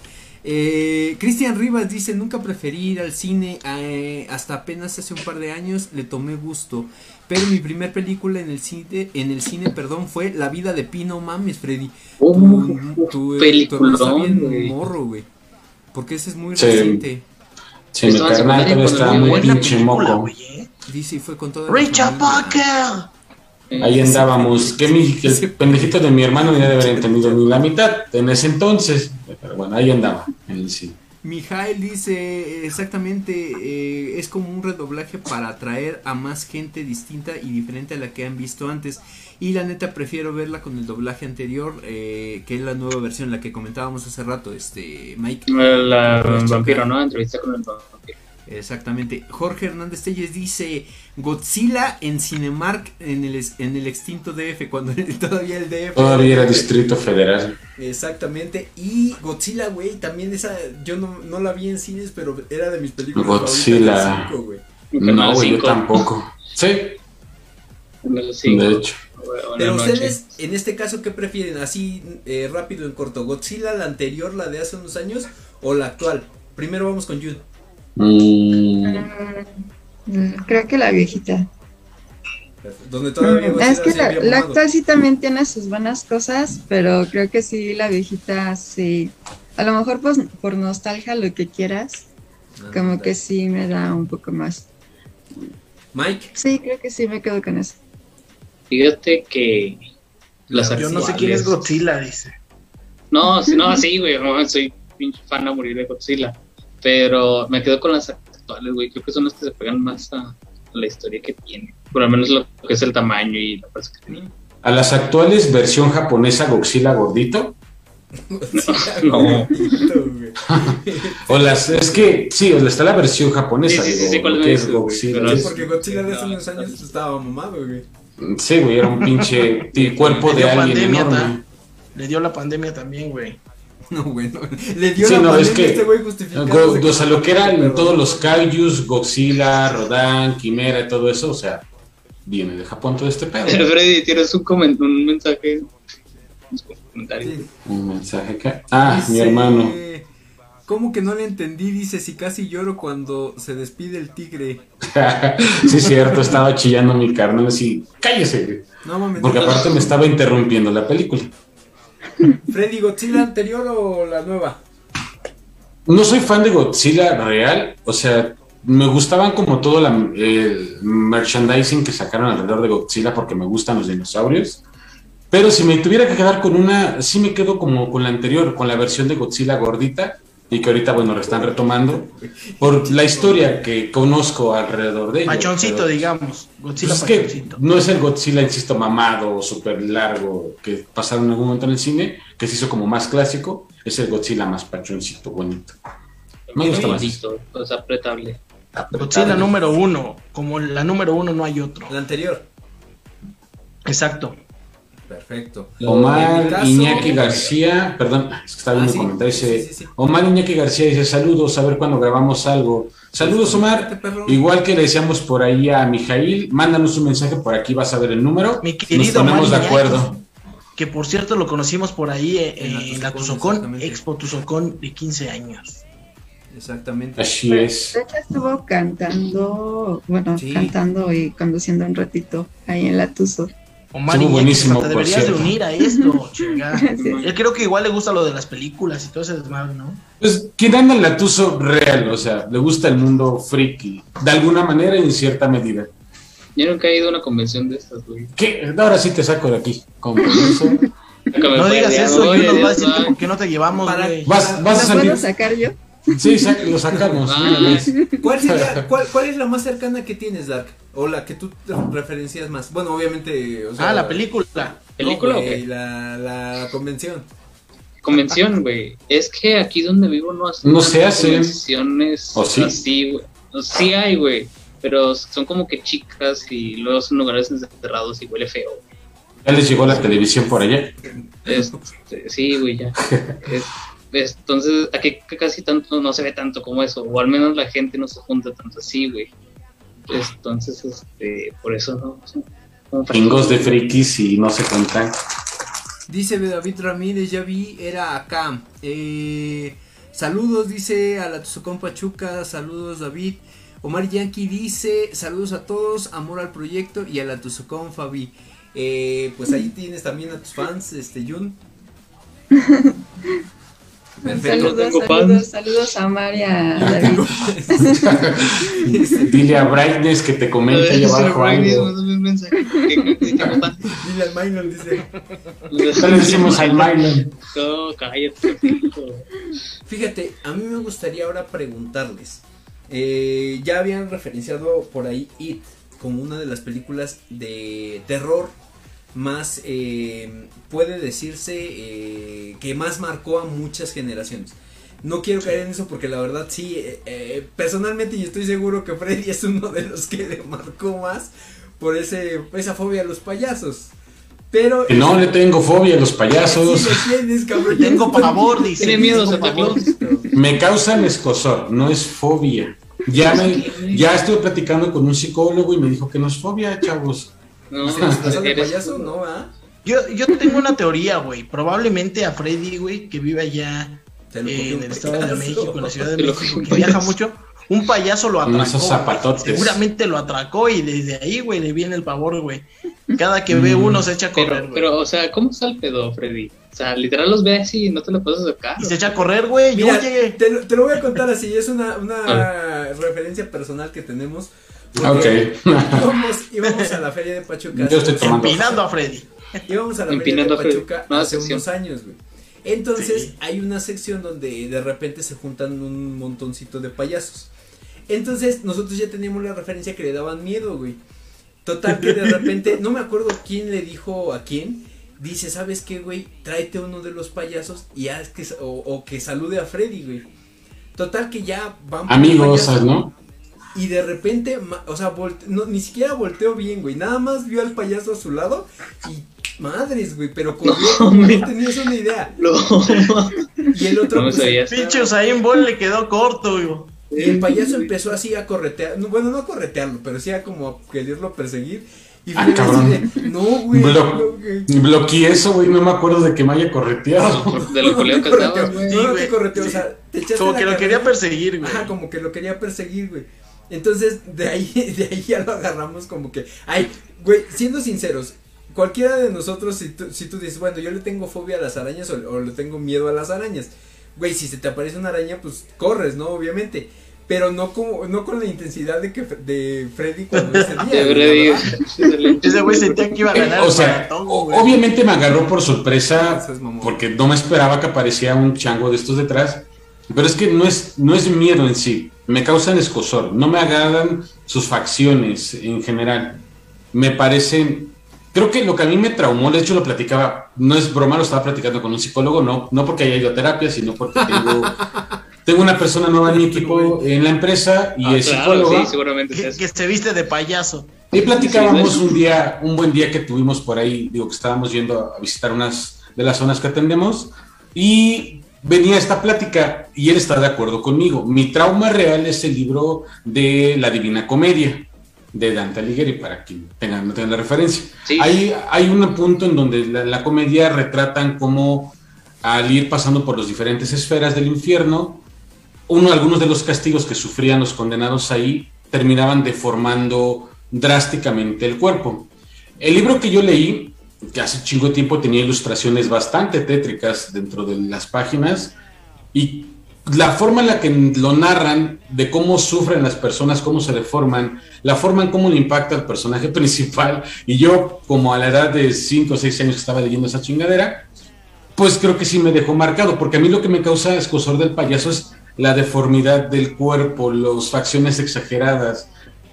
Eh, Cristian Rivas dice, nunca preferí ir al cine, eh, hasta apenas hace un par de años le tomé gusto, pero mi primer película en el cine, en el cine, perdón, fue La vida de Pino Mames, Freddy. Uh, Tu, eh, bien güey. morro, güey. Porque ese es muy Sí. reciente. Sí, mi carnal todavía estaba muy pinche película, moco. güey, ¿eh? Dice y fue con toda la Richard familia. Parker. Eh, Ahí andábamos. Que mi, que el pendejito de mi hermano ya debe haber entendido ni la mitad en ese entonces. Pero bueno, ahí andaba en el cine. Mijael dice exactamente, eh, es como un redoblaje para atraer a más gente distinta y diferente a la que han visto antes. Y la neta prefiero verla con el doblaje anterior, eh, que es la nueva versión, la que comentábamos hace rato, este Mike. La vampiro. ¿no? Entrevista con el vampiro. Exactamente. Jorge Hernández Telles dice Godzilla en Cinemark en el, en el extinto DF, cuando todavía el DF. Todavía era Distrito Federal. Exactamente. Y Godzilla, güey, también esa, yo no, no la vi en cines, pero era de mis películas Godzilla. favoritas cinco, No, güey, yo 5, tampoco. Sí, Canal 5, de hecho. Pero ustedes, en este caso, ¿qué prefieren? Así, eh, rápido, en corto. ¿Godzilla, la anterior, la de hace unos años, o la actual? Primero vamos con Jude. Mm, Mm, Creo que la viejita. Donde todavía Mm, Es que la, la actual sí también tiene sus buenas cosas, pero creo que sí, la viejita sí. A lo mejor pues, por nostalgia, lo que quieras, Ah, como que sí me da un poco más. Mike. Sí, creo que sí me quedo con eso. Fíjate que las Yo no sé quién es Godzilla, dice. No, no, sí, güey, no, soy pinche fan a morir de Godzilla. Pero me quedo con las actuales, güey. Creo que son las que se pegan más a, a la historia que tiene. Por lo menos lo que es el tamaño y la fuerza que tiene. a las actuales versión japonesa Godzilla gordito. No. güey. O las, es que, sí, o sea, está la versión japonesa. Sí, sí, sí, digo, sí, ¿cuál lo que es? Godzilla. Pero es- porque Godzilla de hace unos años estaba mamado, güey. Sí, güey, era un pinche cuerpo de alguien enorme. ta. Le dio la pandemia también, güey. No, güey, no. Le dio Sí, la no, pandemia es que- a este güey justificando. Go- o sea, lo que eran todos los kaijus, Godzilla, Rodan, Quimera y todo eso, o sea, viene de Japón todo este pedo. Freddy, tienes un, comen- un mensaje. Un comentario. Sí. Un mensaje acá. Ah, Dice, mi hermano. ¿Cómo que no le entendí? Dice, si casi lloro cuando se despide el tigre. sí, cierto, estaba chillando mi carnal así, cállese. No mames. Porque aparte me estaba interrumpiendo la película. Freddy, ¿Godzilla anterior o la nueva? No soy fan de Godzilla real, o sea, me gustaban como todo la, el merchandising que sacaron alrededor de Godzilla porque me gustan los dinosaurios. Pero si me tuviera que quedar con una, sí me quedo como con la anterior, con la versión de Godzilla gordita y que ahorita, bueno, lo están retomando por la historia que conozco alrededor de ella. Pachoncito, pero- digamos. Godzilla Pues es que no es el Godzilla, insisto, mamado o súper largo que pasaron en algún momento en el cine, que se hizo como más clásico, es el Godzilla más pachoncito, bonito. Me gusta más. Listo, pues apretable. Godzilla número uno. Como la número uno no hay otro. La anterior. Exacto. Perfecto. Omar caso- Iñaki García, perdón, es que está viendo Ah, sí. un comentario, dice, Sí, sí, sí. Omar Iñaki García dice, saludos, a ver cuándo grabamos algo. Saludos, Omar. Perro. Igual que le decíamos por ahí a Mijail, mándanos un mensaje por aquí, vas a ver el número. Mi Nos querido ponemos de Omar acuerdo. Que por cierto lo conocimos por ahí eh, En la en la Tuzocón, Tuzocón. Expo Tuzocón de 15 años. exactamente. Así es. De hecho estuvo cantando, bueno, Sí. cantando y conduciendo un ratito ahí en la Tuso. Omar Estuvo buenísimo, te deberías de unir a esto, chinga. Sí. Él creo que igual le gusta lo de las películas y todo ese desmadre, ¿no? Pues quien anda en la Tuso real, o sea, le gusta el mundo friki, de alguna manera y en cierta medida. Yo nunca he ido a una convención de estas, güey. ¿Qué? Ahora sí te saco de aquí. Con No digas eso, yo nos va a decir que por qué no te llevamos, Para- güey. Vas, vas a ¿La puedo salir. sacar yo? Sí, lo sacamos. Ah. ¿Cuál, sería, cuál, ¿Cuál es la más cercana que tienes, Dark? O la que tú te referencias más. Bueno, obviamente. O sea, Ah, la película. ¿Película no, o? La, la convención. Convención, güey. Es que aquí donde vivo no hacen No se hacen. convenciones ¿O sí? así, güey. Sí hay, güey. Pero son como que chicas y luego son lugares encerrados y huele feo. Ya les llegó la televisión por allá. Este, sí, güey, ya. Es- entonces, aquí casi tanto no se ve tanto como eso, o al menos la gente no se junta tanto así, güey. Entonces, este, por eso no. de frikis y no se cuentan. Dice David Ramírez, ya vi, era acá. Eh, saludos, dice a la Tuzocón Pachuca. Saludos, David. Omar Yankee dice, saludos a todos, amor al proyecto y a la Tuzocón Fabi. Eh, pues ahí tienes también a tus fans, este Jun. Perfecto. Saludos, saludos, saludos a María David. Dile a Brightness que te comente ahí abajo algo. Dile al Minor, dice. Le decimos al Mylon. No, cállate. hijo. Fíjate, a mí me gustaría ahora preguntarles. eh, ya habían referenciado por ahí It como una de las películas de terror más, eh, puede decirse, eh, que más marcó a muchas generaciones. No quiero caer en eso porque la verdad sí, eh, eh, personalmente y estoy seguro que Freddy es uno de los que le marcó más por ese, esa fobia a los payasos. Pero... Que no le tengo fobia a los Sí payasos. le tienes, cabrón. Tengo pavor, dice. Tiene miedo Santa. Claus. Me causan escosor, no es fobia. Ya, me, ya estuve platicando con un psicólogo y me dijo que no es fobia, chavos. No, ¿Se disfrazan de eres- payaso? No, ¿ah? Yo, yo tengo una teoría, güey. Probablemente a Freddy, güey, que vive allá eh, en el Estado de. México, en la Ciudad de México, que viaja mucho. Un payaso lo atracó. esos güey. zapatotes. Seguramente lo atracó y desde ahí, güey, le viene el pavor, güey. Cada que ve Mm. uno se echa a correr, Pero, güey. pero, o sea, ¿cómo está el pedo, Freddy? O sea, literal los ve así y no te lo puedes acercar. Y se echa a correr, güey. Yo llegué. te, lo- te lo voy a contar así, es una, una referencia personal que tenemos. Ok. Íbamos, íbamos a la feria de Pachuca. Yo estoy tomando. Empinando a Freddy. Íbamos a la Empinando feria de. Pachuca hace sección. unos años, güey. Entonces Sí. hay una sección donde de repente se juntan un montoncito de payasos. Entonces nosotros ya teníamos la referencia que le daban miedo, güey. Total que de repente, no me acuerdo quién le dijo a quién, dice, ¿sabes qué, güey? Tráete uno de los payasos y haz que, o, o que salude a Freddy, güey. Total que ya van Amigos. ¿no? Y de repente, o sea, volte- no, ni siquiera volteó bien, güey. Nada más vio al payaso a su lado y madres, güey, pero corrió no mira. tenías una idea. No, Y el otro, no pues. Pinche Usain Bolt le quedó corto, güey. y el payaso empezó así a corretear, no, bueno, no a corretearlo, pero sí a como a quererlo perseguir. Y Ah, cabrón. de, no, güey. Blo- no, güey. Bloqueé eso, güey, no me acuerdo de que me haya correteado. De lo No, no que estaba, güey. No, no te correteó, o sea, te echaste Como la que lo quería perseguir, güey. Ajá, como que lo quería perseguir, güey. Entonces, de ahí, de ahí ya lo agarramos como que, ay, güey, siendo sinceros, cualquiera de nosotros, si tú, si tú dices, bueno, yo le tengo fobia a las arañas o, o le tengo miedo a las arañas, güey, si se te aparece una araña, pues corres, ¿no? Obviamente. Pero no como, no con la intensidad de que de Freddy cuando ese día. Ese güey sentía que iba a ganar O sea, obviamente me agarró por sorpresa porque no me esperaba que apareciera un chango de estos detrás. Pero es que no es, no es miedo en sí, me causan escosor, no me agradan sus facciones en general. Me parecen, creo que lo que a mí me traumó, de hecho lo platicaba, no es broma, lo estaba platicando con un psicólogo, no, no porque haya ido a terapia, sino porque tengo, tengo una persona nueva en mi equipo en la empresa y Ah, es claro, psicóloga. sí, seguramente es Que, que se viste de payaso. Y platicábamos un día, un buen día que tuvimos por ahí, digo que estábamos yendo a visitar unas de las zonas que atendemos y venía esta plática y él está de acuerdo conmigo. Mi trauma real es el libro de La Divina Comedia de Dante Alighieri, para quien tenga, no tenga la referencia. Sí. Hay, hay un punto en donde la, la comedia retratan cómo al ir pasando por las diferentes esferas del infierno, uno, algunos de los castigos que sufrían los condenados ahí terminaban deformando drásticamente el cuerpo. El libro que yo leí, que hace chingo tiempo tenía ilustraciones bastante tétricas dentro de las páginas, y la forma en la que lo narran, de cómo sufren las personas, cómo se deforman, la forma en cómo le impacta al personaje principal, y yo como a la edad de 5 o 6 años estaba leyendo esa chingadera, pues creo que sí me dejó marcado, porque a mí lo que me causa escosor del payaso es la deformidad del cuerpo, las facciones exageradas.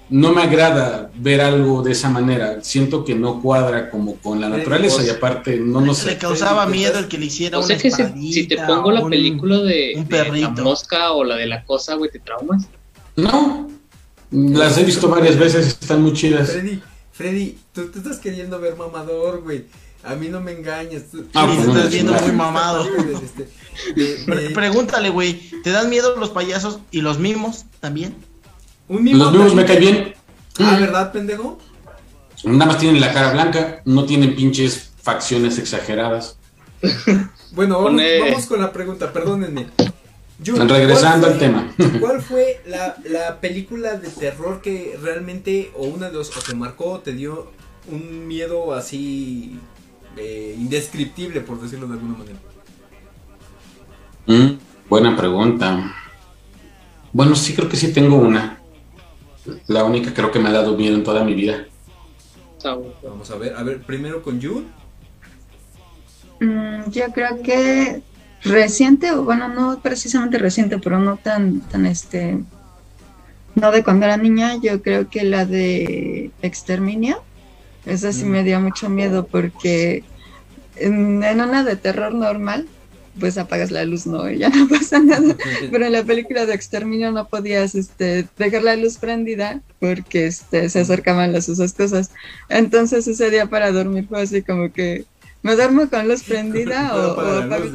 No me agrada ver algo de esa manera. Siento que no cuadra como con la naturaleza y aparte no nos Le causaba miedo el que le hiciera O sea una que si, te pongo la un- película de, un de la mosca o la de la cosa, güey, te traumas. No, las he visto varias veces, están muy chidas. Freddy, Freddy, tú te estás queriendo ver mamador, güey. A mí no me engañas. tú- Ah, pues estás viendo muy mamado. Este, de- Pre- de- Pregúntale, güey, ¿te dan miedo los payasos y los mimos también? Un mimo Los mismos me caen bien. Ah. ¿verdad, pendejo? Nada más tienen la cara blanca, no tienen pinches facciones exageradas. Bueno, vamos, Pone- vamos con la pregunta, perdónenme. Jun, Regresando ¿cuál al tema. ¿Cuál fue la, la película de terror que realmente, o una de los, o te marcó, o te dio un miedo así eh, indescriptible, por decirlo de alguna manera? Mm, buena pregunta. Bueno, sí creo que sí tengo una. La única creo que me ha dado miedo en toda mi vida. Vamos a ver, a ver, primero con Jun. Mm, yo creo que reciente, o bueno, no precisamente reciente, pero no tan, tan este, no de cuando era niña, yo creo que la de Exterminio, esa sí Mm. me dio mucho miedo porque en, en una de terror normal, pues apagas la luz, no, y ya no pasa nada. Pero en la película de Exterminio no podías este, dejar la luz prendida porque este, se acercaban las esas cosas. Entonces ese día para dormir fue así como que me duermo con luz prendida o, o apago-.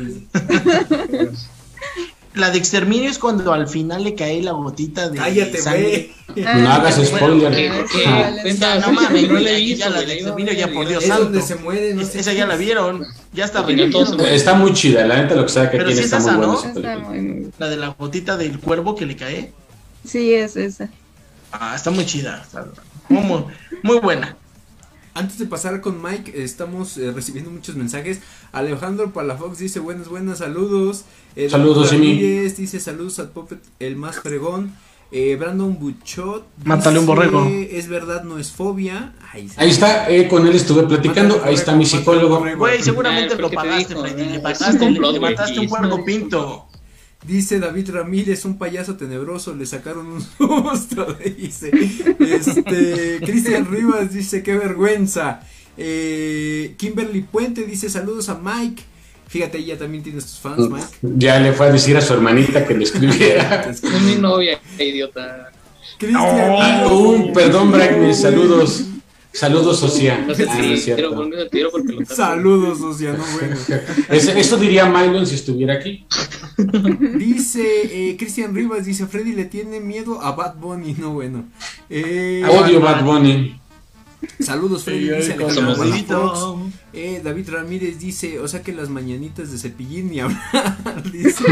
La de exterminio es cuando al final le cae la gotita de Cállate, sangre. güey. Ah, No hagas spoiler. ¿Qué- bueno, qué- sí, vale, cuenta- sí. No mames, no aquí visto, ya la de exterminio, ya por Dios Es santo. donde se muere, no sé. Esa ya la vieron, ya está. Está muy chida, la neta lo que sea que Pero tiene sí está es muy buena ¿no? esa Está película. muy, muy- La de la gotita del cuervo que le cae. Sí, es esa. Ah, está muy chida. está muy, muy, muy buena. Antes de pasar con Mike, estamos eh, recibiendo muchos mensajes. Alejandro Palafox dice buenas, buenas, saludos. Eh, Saludos. Ramírez dice saludos al Puppet, el más fregón. Eh, Brandon Buchot. Mátale un dice, borrego. Es verdad, no es fobia. Ahí, está, eh, con él estuve platicando, Mátale, ahí está mi psicólogo. Güey, seguramente Ah, lo ¿por qué te pagaste? Freddy. Ah, Le pagaste, le, mataste un un pinto. Dice David Ramírez, un payaso tenebroso, le sacaron un susto, dice. Este, Cristian Rivas dice, qué vergüenza. Eh, Kimberly Puente dice, saludos a Mike. Fíjate, ella también tiene sus fans, Mike. Ya le fue a decir a su hermanita que le escribiera. Es mi novia, idiota. Cristian Ah, uh, perdón, Brackney, saludos. Saludos, Socia. No sé Ah, no si es quiero cierto. ponerme el tiro porque lo Saludos, Luciano, bueno. Es- eso diría Mylon si estuviera aquí. Dice eh, Cristian Rivas, dice Freddy le tiene miedo a Bad Bunny, no bueno. Eh, Odio Bad Bunny. saludos Freddy, dice Alejandro. Eh, David Ramírez dice, o sea que las mañanitas de cepillín ni hablar, dice.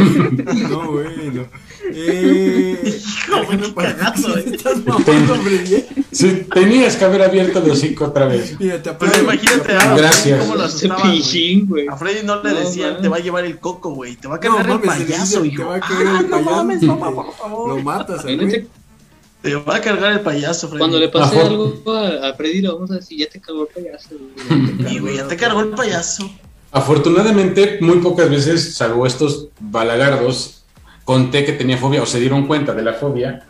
No, bueno. Eh, Palafox, cagazo, eh. estás mamando, Freddy, eh? Sí, tenías que haber abierto el hocico otra vez. Mira, te Pero imagínate te a aplaudo. Gracias. cómo lo asustaban. Cepillín, güey. A Freddy no le No, decían, man. te va a llevar el coco, güey. Te va a No, cargar el mames, payaso, dice, te hijo. va a Ah, el no payaso. mames, mamá, por Lo favor. matas, al Imagínate, güey. Te va a cargar el payaso, Freddy. cuando le pase Ajá. algo a, a Freddy, le vamos a decir, ya te cagó el payaso. güey". Y, güey, ya te cargó el payaso. Afortunadamente, muy pocas veces, salvo estos balagardos, conté que tenía fobia o se dieron cuenta de la fobia.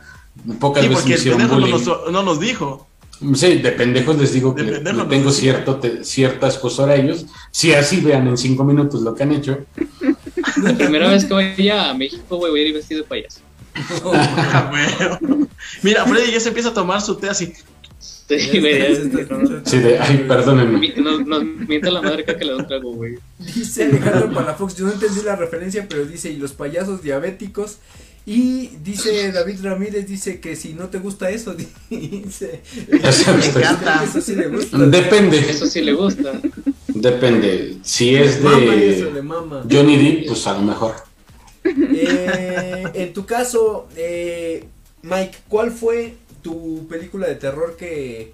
Pocas Sí, veces me hicieron pendejo no bullying. nos, no nos dijo. Sí, de pendejos les digo que le- le tengo cierto te- cierta escosor a ellos. Si así vean en cinco minutos lo que han hecho. La primera vez que vaya a México, güey, voy a ir vestido de payaso. Mira, Freddy ya se empieza a tomar su té así. Sí, güey, Sí, de, ay, perdónenme. mi- Nos, nos miente la madre que le da un trago, güey. Dice Alejandro Palafox, yo no entendí la referencia, pero dice, y los payasos diabéticos. Y dice David Ramírez, dice que si no te gusta eso, dice. Eso Me encanta. Eso sí le gusta. Depende, Eso sí le gusta. depende. Si es eso, de mama. Johnny Depp, pues a lo mejor. Eh, en tu caso, eh, Mike, ¿cuál fue tu película de terror que,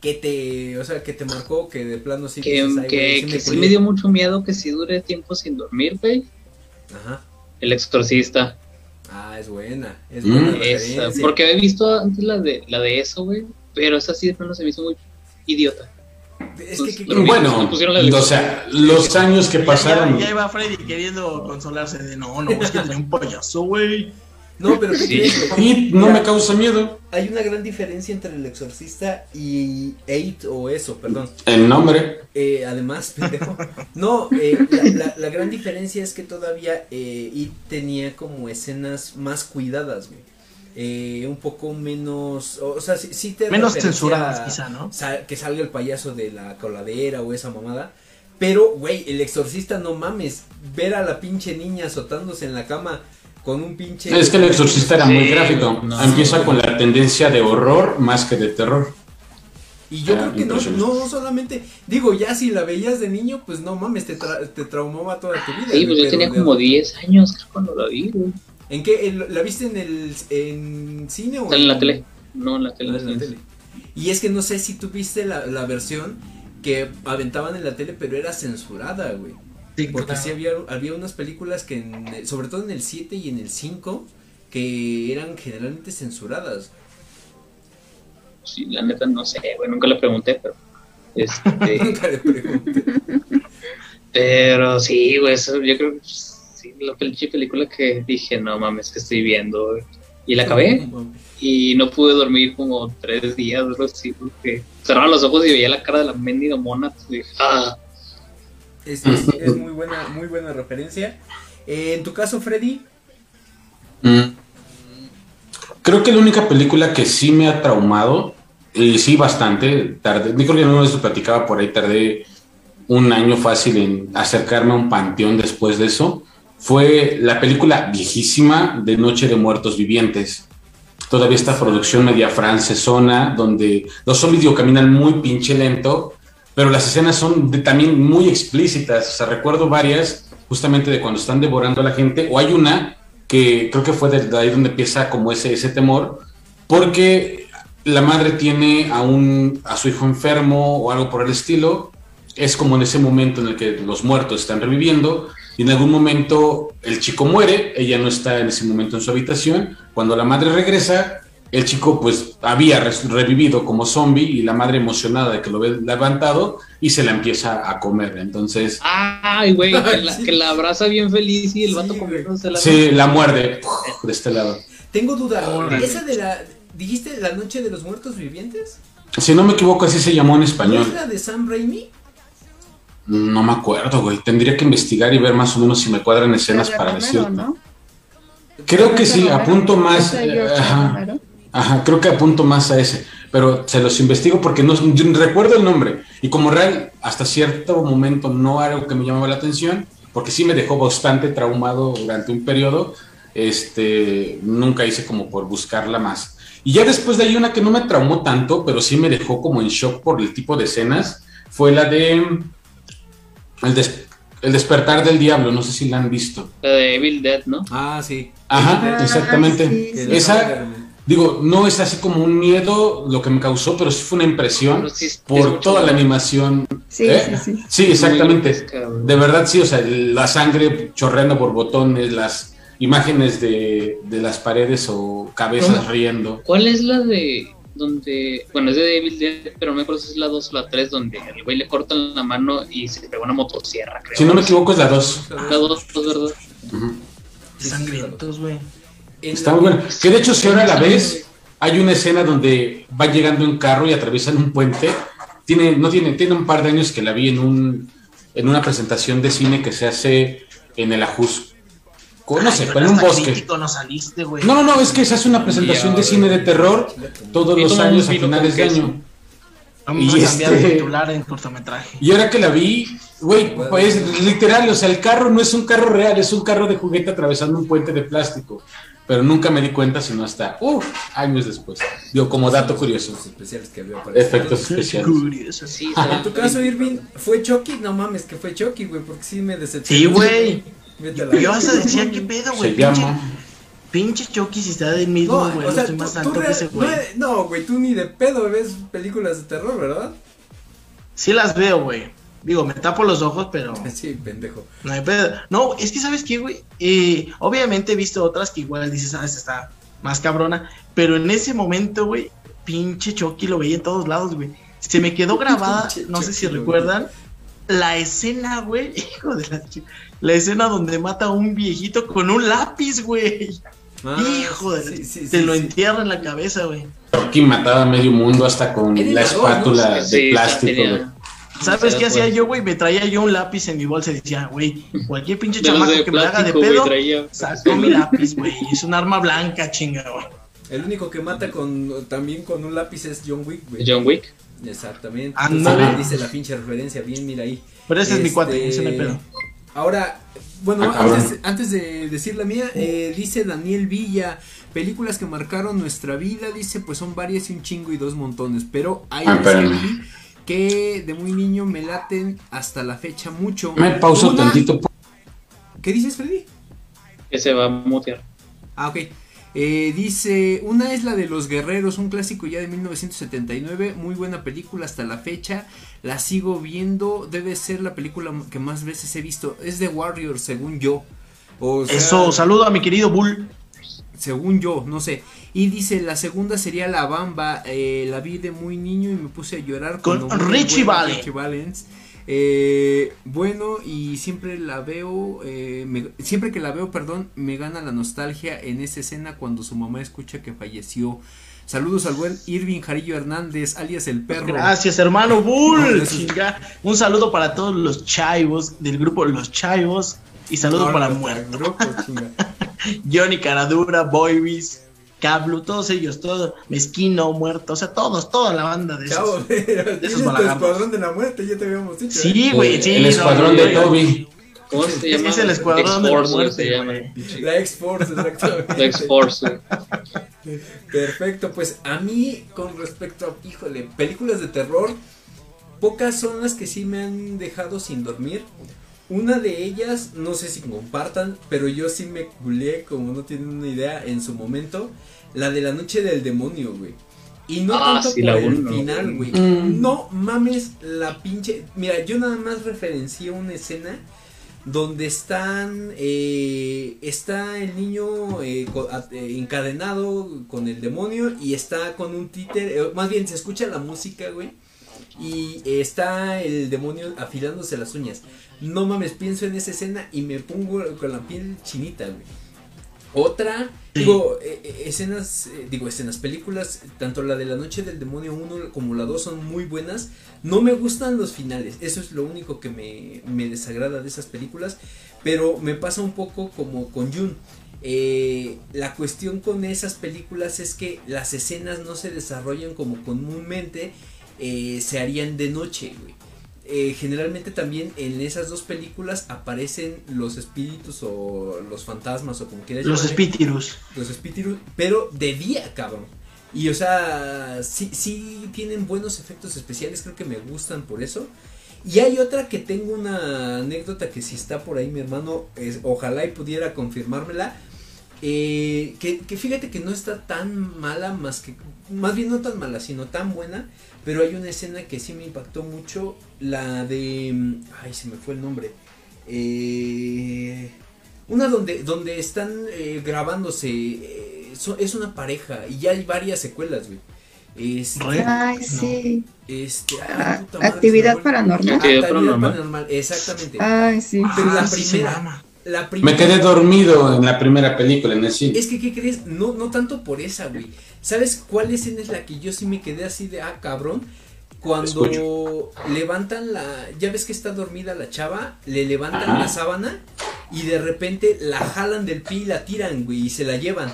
que te, o sea, que te marcó, que de plano sí Que, dices, "Ay, que, sí que me sí culié"? me dio mucho miedo que si dure tiempo sin dormir, güey. Ajá. El exorcista. Ah, es buena, es Mm. buena Esa, referencia. porque había visto antes la de la de eso, güey. Pero esa sí de plano se me hizo muy idiota. Es que, Bueno, o sea, los años que pasaron. ya, ya iba Freddy queriendo consolarse de no, no, es que tenía un payaso, güey. no, pero ¿qué Sí. crees? Y no me causa miedo Hay una gran diferencia entre el exorcista y Eight o eso, perdón. el nombre. Eh, además, pendejo. No, eh, la, la- la gran diferencia es que todavía eh, It tenía como escenas más cuidadas, güey. Eh, un poco menos, o sea, sí, sí te Menos censuradas, quizá, ¿no? que salga el payaso de la coladera o esa mamada. Pero, güey, el exorcista, no mames, ver a la pinche niña azotándose en la cama con un pinche... Es que el exorcista era muy gráfico. no. Empieza con la tendencia de horror más que de terror. Y yo Ah, creo que no, no solamente, digo, ya si la veías de niño, pues no mames, te, tra- te traumaba toda tu vida. Sí, pues yo tenía como 10 años creo, cuando la vi, güey. ¿En qué? ¿En- ¿La viste en el en cine o en la tele. No, en la tele. Ah, en la tele. Y es que no sé si tú viste la, la versión que aventaban en la tele, pero era censurada, güey. Sí, Porque claro. sí había, había unas películas que, en- sobre todo en el 7 y en el 5, que eran generalmente censuradas. Sí, la neta no sé, güey, nunca le pregunté, pero. Este, Nunca le pregunté. pero sí, güey, eso, yo creo que sí, la pinche película que dije, no mames, que estoy viendo. Y la acabé y no pude dormir como tres días, algo así, porque cerraba los ojos y veía la cara de la mendiga mona, dije, ah, Es, es- es muy buena, muy buena referencia. Eh, en tu caso, Freddy, Mm. Creo que la única película que sí me ha traumado, y sí bastante, tardé, yo creo que no les platicaba por ahí, tardé un año fácil en acercarme a un panteón después de eso, fue la película viejísima de Noche de Muertos Vivientes. Todavía esta producción media francesona, donde los zombies digo, caminan muy pinche lento, pero las escenas son de- también muy explícitas. O sea, recuerdo varias justamente de cuando están devorando a la gente, o hay una que creo que fue de, ahí donde empieza como ese, ese temor, porque la madre tiene a, un, a su hijo enfermo o algo por el estilo, es como en ese momento en el que los muertos están reviviendo y en algún momento el chico muere, ella no está en ese momento en su habitación, cuando la madre regresa, el chico pues había revivido como zombie y la madre emocionada de que lo ve levantado y se la empieza a comer, entonces ay, güey, que, la, Sí. que la abraza bien feliz y el vato comiéndose la. sí, la muerde uf, de este lado. tengo duda. Órale. ¿Esa de la. ¿Dijiste La Noche de los Muertos Vivientes? Si no me equivoco, así se llamó en ¿No es español. la de Sam Raimi? No me acuerdo, güey. Tendría que investigar y ver más o menos si me cuadran escenas de para decirte. ¿no? Creo que sí, apunto más. Eh, Ajá, ajá, creo que apunto más a ese. Pero se los investigo porque no recuerdo el nombre. Y como real, hasta cierto momento no era algo que me llamaba la atención, porque sí me dejó bastante traumado durante un periodo. Este, nunca hice como por buscarla más. Y ya después de ahí una que no me traumó tanto, pero sí me dejó como en shock por el tipo de escenas, fue la de el, des- el despertar del diablo, no sé si la han visto. La de Evil Dead, ¿no? Ah, sí. Ajá, Ah, exactamente. sí, sí. Esa, digo, no es así como un miedo lo que me causó, pero sí fue una impresión sí por toda la animación. Sí, ¿Eh? sí, sí. Sí, exactamente. De verdad, sí, o sea, la sangre chorreando por botones, las imágenes de, de las paredes o cabezas ¿Cómo? riendo. ¿Cuál es la de donde, bueno, es de Evil Dead, pero no me acuerdo si es la 2 o la 3, donde el güey le cortan la mano y se le pega una motosierra, creo. Si no me equivoco, es la 2. La 2, ¿verdad? Sangrientos, güey. Está muy buena. Que de hecho, si ahora la ves, hay una escena donde va llegando en carro y atraviesan un puente. Tiene, no tiene, tiene un par de años que la vi en un en una presentación de cine que se hace en el Ajusco. No sé, pero en un bosque. no saliste, güey. No, no, no, es que se hace una presentación de cine de terror todos los años a finales de año. Vamos y a cambiar este- de titular en cortometraje. Y ahora que la vi, güey, pues literal, o sea, el carro no es un carro real, es un carro de juguete atravesando un puente de plástico. Pero nunca me di cuenta, sino hasta uf, años después. Digo, como dato curioso. Los especiales que había aparecido. Efectos especiales. Curioso. Sí, En tu caso, Irving, ¿fue Chucky? No mames, que fue Chucky, güey, porque sí me decepcionó. Sí, güey. Vete a la Y yo hasta decía, ¿qué pedo, güey? Se Pinche, llama. pinche Chucky si está del mismo, No, güey. o No, sea, estoy tú, más tú alto que real- ese no, güey. no, güey, tú ni de pedo ves películas de terror, ¿verdad? Sí las veo, güey. Digo, me tapo los ojos, pero Sí, pendejo. no hay pedo. No, es que, ¿sabes qué, güey? Eh, obviamente he visto otras que igual dices, ah, esta está más cabrona. Pero en ese momento, güey, pinche Chucky lo veía en todos lados, güey. Se me quedó grabada, no sé si recuerdan, la escena, güey, hijo de la chi- La escena donde mata a un viejito con un lápiz, güey. Ah, hijo de sí, sí, Te sí, lo sí. entierra en la cabeza, güey. Rocky mataba a medio mundo hasta con la espátula de Sí, plástico, güey. ¿Sabes qué hacía yo, güey? Me traía yo un lápiz en mi bolsa y decía, güey, cualquier pinche De chamaco de que me haga de pedo, traía. sacó mi lápiz, güey. Es un arma blanca, chinga, güey. El único que mata con también con un lápiz es John Wick, güey. John Wick. Exactamente. Entonces, dice la pinche referencia, bien, mira ahí. Pero ese es mi Este, cuate, ese no hay pedo. Ahora, bueno, Ah, antes, antes de decir la mía, eh, dice Daniel Villa, películas que marcaron nuestra vida, dice, pues son varias y un chingo y dos montones, pero hay Ah, que de muy niño me laten hasta la fecha mucho. Me pauso Una- tantito. ¿Qué dices, Freddy? Que se va a mutear. Ah, ok. Eh, dice, una es la de Los Guerreros, un clásico ya de 1979, muy buena película hasta la fecha, la sigo viendo, debe ser la película que más veces he visto, es de Warriors según yo. O sea, Eso, saludo a mi querido Bull. según yo, no sé. Y dice, la segunda sería La Bamba, eh, la vi de muy niño y me puse a llorar Con. Richie Valens. Eh, bueno, y siempre la veo, eh, me- siempre que la veo, perdón, me gana la nostalgia en esa escena cuando su mamá escucha que falleció. Saludos al buen Irving Jarillo Hernández, alias el perro. Gracias, hermano Bull. Chinga. Un saludo para todos los chaivos del grupo Los Chaivos. Y saludo No, para no, Muerto. grupo. Johnny Caradura, Boybis, Cablu, todos ellos, todos. Mezquino, Muerto, o sea, todos, toda la banda de Chavo, esos. balagambos. escuadrón de la muerte, ya te habíamos dicho. ¿eh? Sí, güey, Eh, sí. el no, escuadrón no, de Toby. ¿Cómo se Ese llama? es el escuadrón de la muerte, se llama. güey. La X-Force, exactamente. La X-Force. Perfecto, pues a mí con respecto a, híjole, películas de terror, pocas son las que sí me han dejado sin dormir. Una de ellas, no sé si compartan, pero yo sí me culé, como no tienen una idea, en su momento, la de la noche del demonio, güey. Y no Ah, tanto sí, por la el uno, final, güey. Mm. No mames la pinche... Mira, yo nada más referencié una escena donde están eh, está el niño eh, eh, encadenado con el demonio y está con un títer eh, más bien se escucha la música güey y está el demonio afilándose las uñas. No mames pienso en esa escena y me pongo con la piel chinita güey otra Sí. digo eh, eh, escenas eh, digo escenas películas tanto la de la noche del demonio 1 como la 2 son muy buenas no me gustan los finales, eso es lo único que me, me desagrada de esas películas, pero me pasa un poco como con Jun. Eh, la cuestión con esas películas es que las escenas no se desarrollan como comúnmente eh, se harían de noche, güey. Eh, generalmente también en esas dos películas aparecen los espíritus o los fantasmas o como quieras Los espíritus. los espíritus, pero de día, cabrón. Y o sea, sí, sí tienen buenos efectos especiales, creo que me gustan por eso. Y hay otra que tengo una anécdota que si está por ahí mi hermano, es, ojalá y pudiera confirmármela. eh, que, que fíjate que no está tan mala, más que, más bien no tan mala, sino tan buena. Pero hay una escena que sí me impactó mucho, la de, ay, se me fue el nombre. Eh, una donde, donde están eh, grabándose, eh, so- es una pareja y ya hay varias secuelas, güey. Este, Ay, No. sí. este, ay, Ah, puta madre, actividad paranormal. Actividad Actividad paranormal. exactamente. Ay, sí. Pero la Ah, sí se primera- llama. La primera, Me quedé dormido en la primera película en el cine. Es que, ¿qué crees? No, no tanto por esa, güey. ¿Sabes cuál escena es la que yo sí me quedé así de, ah, cabrón? Cuando Escucho. levantan la, ya ves que está dormida la chava, le levantan Ajá. la sábana y de repente la jalan del pie y la tiran, güey, y se la llevan.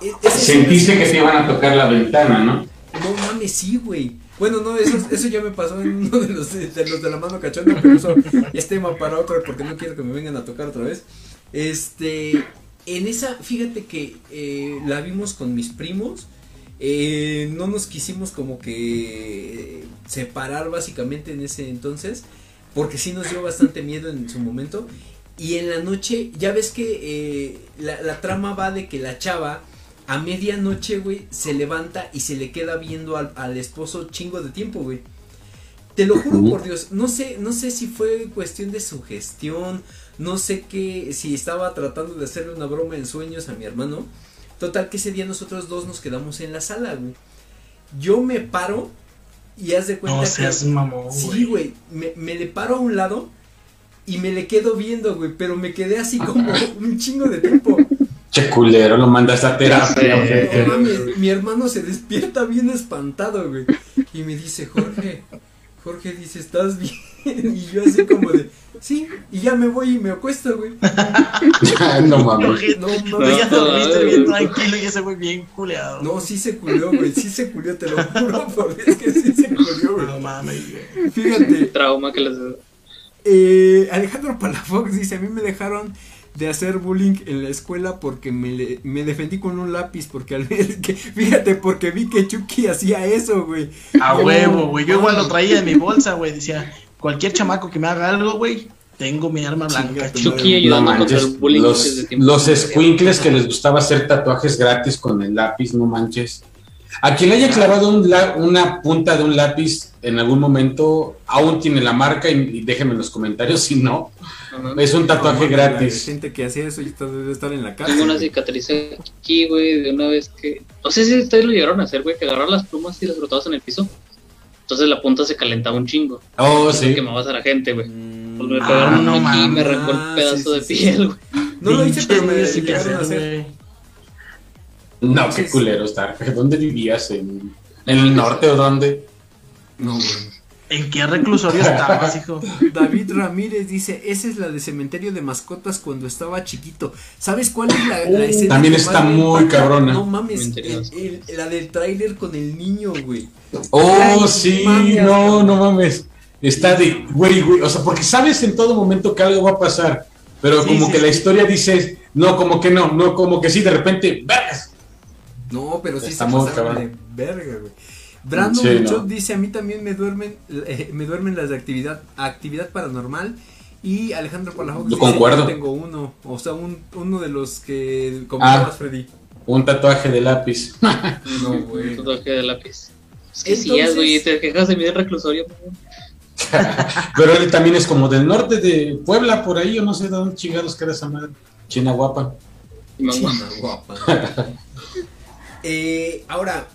E- escena Sentiste que te iban a tocar la ventana, ¿no? No mames, sí, güey. Bueno, no, eso, eso ya me pasó en uno de los de, los de la mano cachonda, pero eso es tema para otro porque no quiero que me vengan a tocar otra vez. Este, en esa, fíjate que eh, la vimos con mis primos. eh, no nos quisimos como que eh, separar básicamente en ese entonces, porque sí nos dio bastante miedo en su momento. Y en la noche, ya ves que eh, la, la trama va de que la chava a medianoche, güey, se levanta y se le queda viendo al, al esposo chingo de tiempo, güey. Te lo juro por Dios, no sé, no sé si fue cuestión de sugestión, no sé qué, si estaba tratando de hacerle una broma en sueños a mi hermano. Total que ese día nosotros dos nos quedamos en la sala, güey. Yo me paro y haz de cuenta No que seas mamón, Sí, güey, me, me le paro a un lado y me le quedo viendo, güey, pero me quedé así como un chingo de tiempo. Che culero, lo mandaste a terapia. Ya. No mi hermano se despierta bien espantado, güey. Y me dice, Jorge, Jorge dice, ¿estás bien? Y yo así como de, sí, y ya me voy y me acuesto, güey. no mames. No mames. ya No, dormiste no, bien tranquilo y ese fue bien culeado. No, sí se culió, güey, sí se culió, te lo juro, por Dios que sí se culió, güey. No mames, güey. Fíjate, Trauma que les. Eh, Alejandro Palafox dice, a mí me dejaron de hacer bullying en la escuela porque me, le- me defendí con un lápiz porque al ver que, fíjate, porque vi que Chucky hacía eso, güey. A huevo, güey. Yo igual lo traía en mi bolsa, güey. Decía, cualquier chamaco que me haga algo, güey, tengo mi arma blanca. Chucky No manches, el bullying los, desde los squinkles que les gustaba hacer tatuajes gratis con el lápiz, no manches. A quien le haya clavado un la- una punta de un lápiz en algún momento, aún tiene la marca y, y déjenme en los comentarios, si no, Ajá. es un tatuaje No, gratis. gente que hacía eso y está- debe estar en la Tengo una cicatriz aquí, güey, de una vez que. No sé si ustedes lo llegaron a hacer, güey, que agarrar las plumas y las frotabas en el piso. Entonces la punta se calentaba un chingo. Oh, sí. quemabas a la gente, güey. Mm, Pues me Ah, pegaron no aquí y me arrancó el pedazo sí, de sí, piel, sí. güey. No lo hice, pero me a hacer, hacer. No, qué culero estar. ¿Dónde vivías? ¿En, en el norte o dónde? No, güey. ¿En qué reclusorio estabas, hijo? David Ramírez dice, esa es la de cementerio de mascotas cuando estaba chiquito. ¿Sabes cuál es la, la escena? también está muy impacta? cabrona. No mames, el- el- la del tráiler con el niño, güey. Oh, Ay, sí, mames, no, no mames. Está de, güey, güey, o sea, porque sabes en todo momento que algo va a pasar, pero Sí, como sí, que sí. la historia dice, no, como que no, no, como que sí, de repente. No, pero sí Está se muy pasaron de verga, güey. Brandon Sí, no. dice, a mí también me duermen, eh, me duermen las de actividad, actividad paranormal. Y Alejandro Palafox Yo dice, concuerdo. yo tengo uno, o sea, un, uno de los que comentabas, Ah. Freddy. Un tatuaje de lápiz. No, Un güey. tatuaje de lápiz. Es que sí, Entonces- güey, te quejas de mi reclusorio. pero él también es como del norte de Puebla, por ahí, o no sé de dónde chingados queda esa madre. China guapa. Y me aguanto. China guapa. Eh, ahora,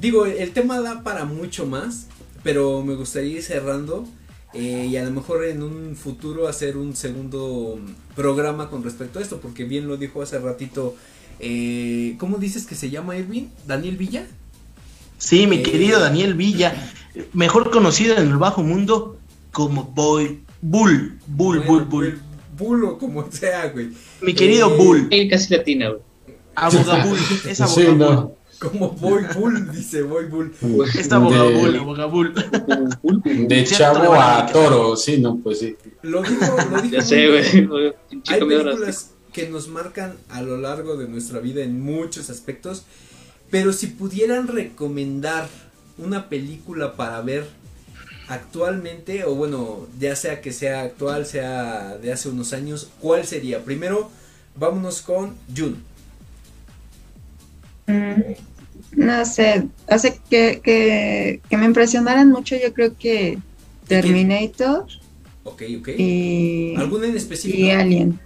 digo, el tema da para mucho más, pero me gustaría ir cerrando eh, y a lo mejor en un futuro hacer un segundo programa con respecto a esto, porque bien lo dijo hace ratito. Eh, ¿Cómo dices que se llama Irving? ¿Daniel Villa? Sí, mi Eh. querido Daniel Villa, mejor conocido en el bajo mundo como Boy Bull, Bull, Bueno, Bull, Bull. Bull o como sea, güey. Mi querido Eh, Bull, Ay, Casi latina, güey. Abogabull, es Sí, Abogabull. no. Como Boy Bull, dice Boy Bull. Es Abogabull, De, Abogabull. de chavo a toro, sí, no, pues sí. Lo dijo, lo dijo Ya muy sé, bien. güey. Hay películas que nos marcan a lo largo de nuestra vida en muchos aspectos, pero si pudieran recomendar una película para ver actualmente, o bueno, ya sea que sea actual, sea de hace unos años, ¿cuál sería? Primero, vámonos con June. Mm, No sé, hace que, que, que me impresionaran mucho, yo creo que Terminator Ok, ok. y, ¿Alguna en y específico? Alien.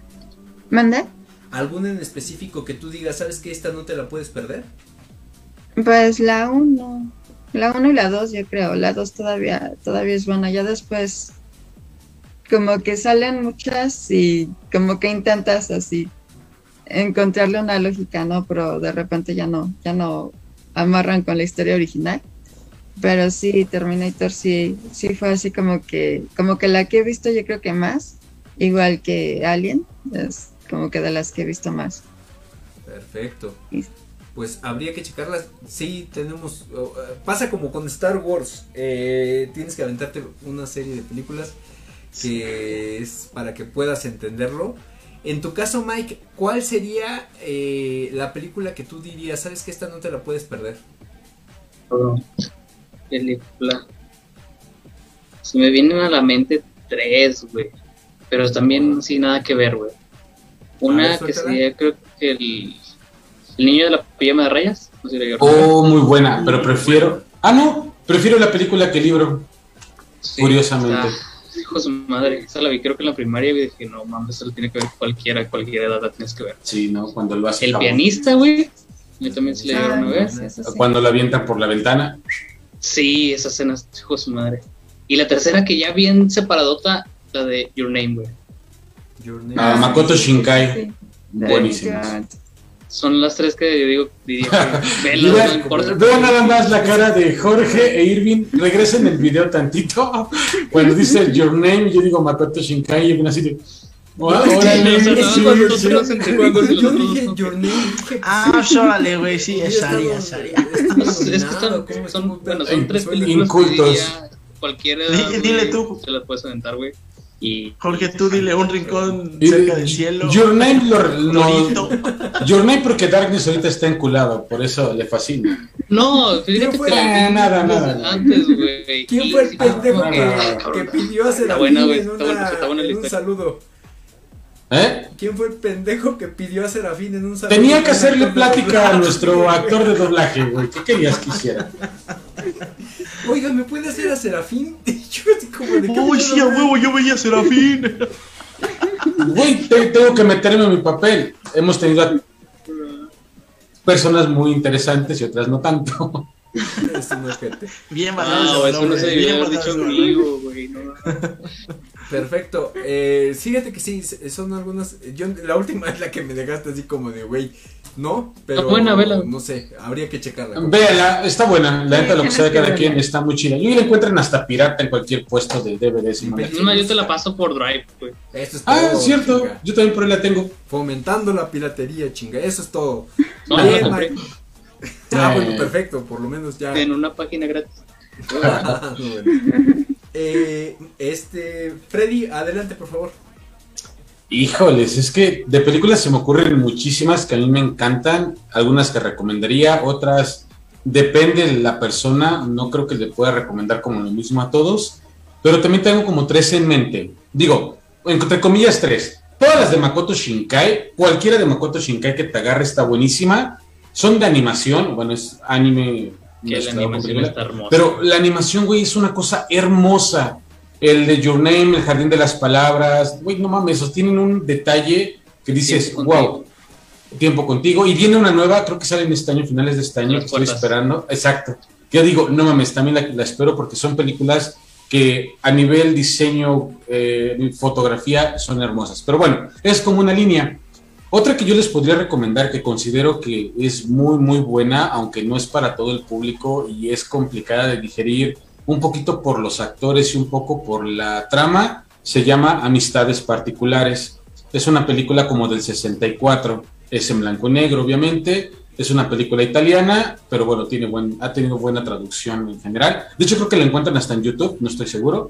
¿Manda? ¿Alguna en específico que tú digas, sabes que esta no te la puedes perder? Pues la 1, la 1 y la 2 yo creo, la 2 todavía, todavía es buena, ya después como que salen muchas y como que intentas así encontrarle una lógica, ¿no? Pero de repente ya no, ya no amarran con la historia original. Pero sí, Terminator sí, sí fue así como que, como que la que he visto yo creo que más, igual que Alien, es como que de las que he visto más. Perfecto. Pues habría que checarlas. Sí, tenemos. eh, pasa como con Star Wars. eh, tienes que aventarte una serie de películas que es para que puedas entenderlo. En tu caso, Mike, ¿cuál sería eh, la película que tú dirías? Sabes que esta no te la puedes perder. Película. Se me vienen a la mente tres, güey. pero también sin nada que ver, güey. Una ver, que sería, creo que el, el niño de la pijama de rayas. No sé si la Oh, muy buena, pero prefiero. Ah, no, prefiero la película que el libro. Sí, curiosamente. está- hijo de su madre, esa la vi creo que en la primaria y dije, no mames, eso lo tiene que ver cualquiera, cualquier edad la tienes que ver. Sí, ¿no? Cuando lo hace. El cabrón. pianista, güey. Yo también se le Ah, llegaron a no, ver. sí, eso sí. Cuando lo avientan por la ventana. Sí, esa escena, hijo de su madre. Y la tercera que ya bien separadota, la de Your Name, güey. Your Name. Ah, Makoto Shinkai. Sí, Buenísimas. Son las tres que yo digo, diría velas, no Veo, importa. veo nada más la cara de Jorge e Irving. Regresen el video tantito. Cuando dice Your Name, yo digo Makoto Shinkai y Irving así de. Ah, órale, güey, sí, es Sharia, Es, es que son, ¿cómo son, bueno, son tres películas Incultos. que diría cualquiera Di- dile tú. se las puedes aventar, güey. Y Jorge, tú dile un rincón Y- cerca del cielo. Your Name lo. Your Name porque Darkness ahorita está enculado, por eso le fascina. no, fíjate nada, nada. antes, güey. ¿Quién fue el pendejo que, pidió buena la un saludo? ¿Eh? ¿Quién fue el pendejo que pidió a Serafín en un saludo? Tenía que hacerle plática a nuestro actor de doblaje, güey. ¿Qué querías que hiciera? Oiga, ¿me puede hacer a Serafín? Y yo así como de ¿qué Uy, sí, a huevo, yo veía a Serafín. Güey, te- tengo que meterme en mi papel. Hemos tenido a personas muy interesantes y otras no tanto. Es un ojete. Bien No, eso no se haber basado dicho conmigo, güey. No. Perfecto. Eh, fíjate que sí, son algunas. Yo, la última es la que me dejaste así como de, güey, no, pero. Está buena, vela. No sé, habría que checarla. Véala, está buena. La neta, lo que sea de cada quien está muy chida. Y la encuentran hasta pirata en cualquier puesto de DVDs. No, yo te la paso por Drive, güey. Eso es Ah, todo, es cierto. chinga. Yo también por ahí la tengo. Fomentando la piratería, chinga. Eso es todo. No, Bien, compré Mike. Ah, Eh. bueno, perfecto. Por lo menos ya. en una página gratis. Bueno. Eh, este. Freddy, adelante, por favor. Híjoles, es que de películas se me ocurren muchísimas que a mí me encantan. Algunas que recomendaría, otras depende de la persona. No creo que le pueda recomendar como lo mismo a todos. Pero también tengo como tres en mente. Digo, entre comillas, tres. Todas las de Makoto Shinkai, cualquiera de Makoto Shinkai que te agarre está buenísima. Son de animación, bueno, es anime. Que la animación está hermosa. Pero la animación, güey, es una cosa hermosa. El de Your Name, el Jardín de las Palabras, güey, no mames, esos tienen un detalle que dices, wow, tiempo contigo. Y viene una nueva, creo que sale en este año, finales de este año, que estoy esperando. Exacto. Yo digo, no mames, también la, la espero porque son películas que a nivel diseño, eh, fotografía, son hermosas. Pero bueno, es como una línea. Otra que yo les podría recomendar que considero que es muy muy buena, aunque no es para todo el público y es complicada de digerir, un poquito por los actores y un poco por la trama, se llama Amistades Particulares. Es una película como del 64, es en blanco y negro obviamente, es una película italiana, pero bueno, tiene buen, ha tenido buena traducción en general. De hecho creo que la encuentran hasta en YouTube, no estoy seguro.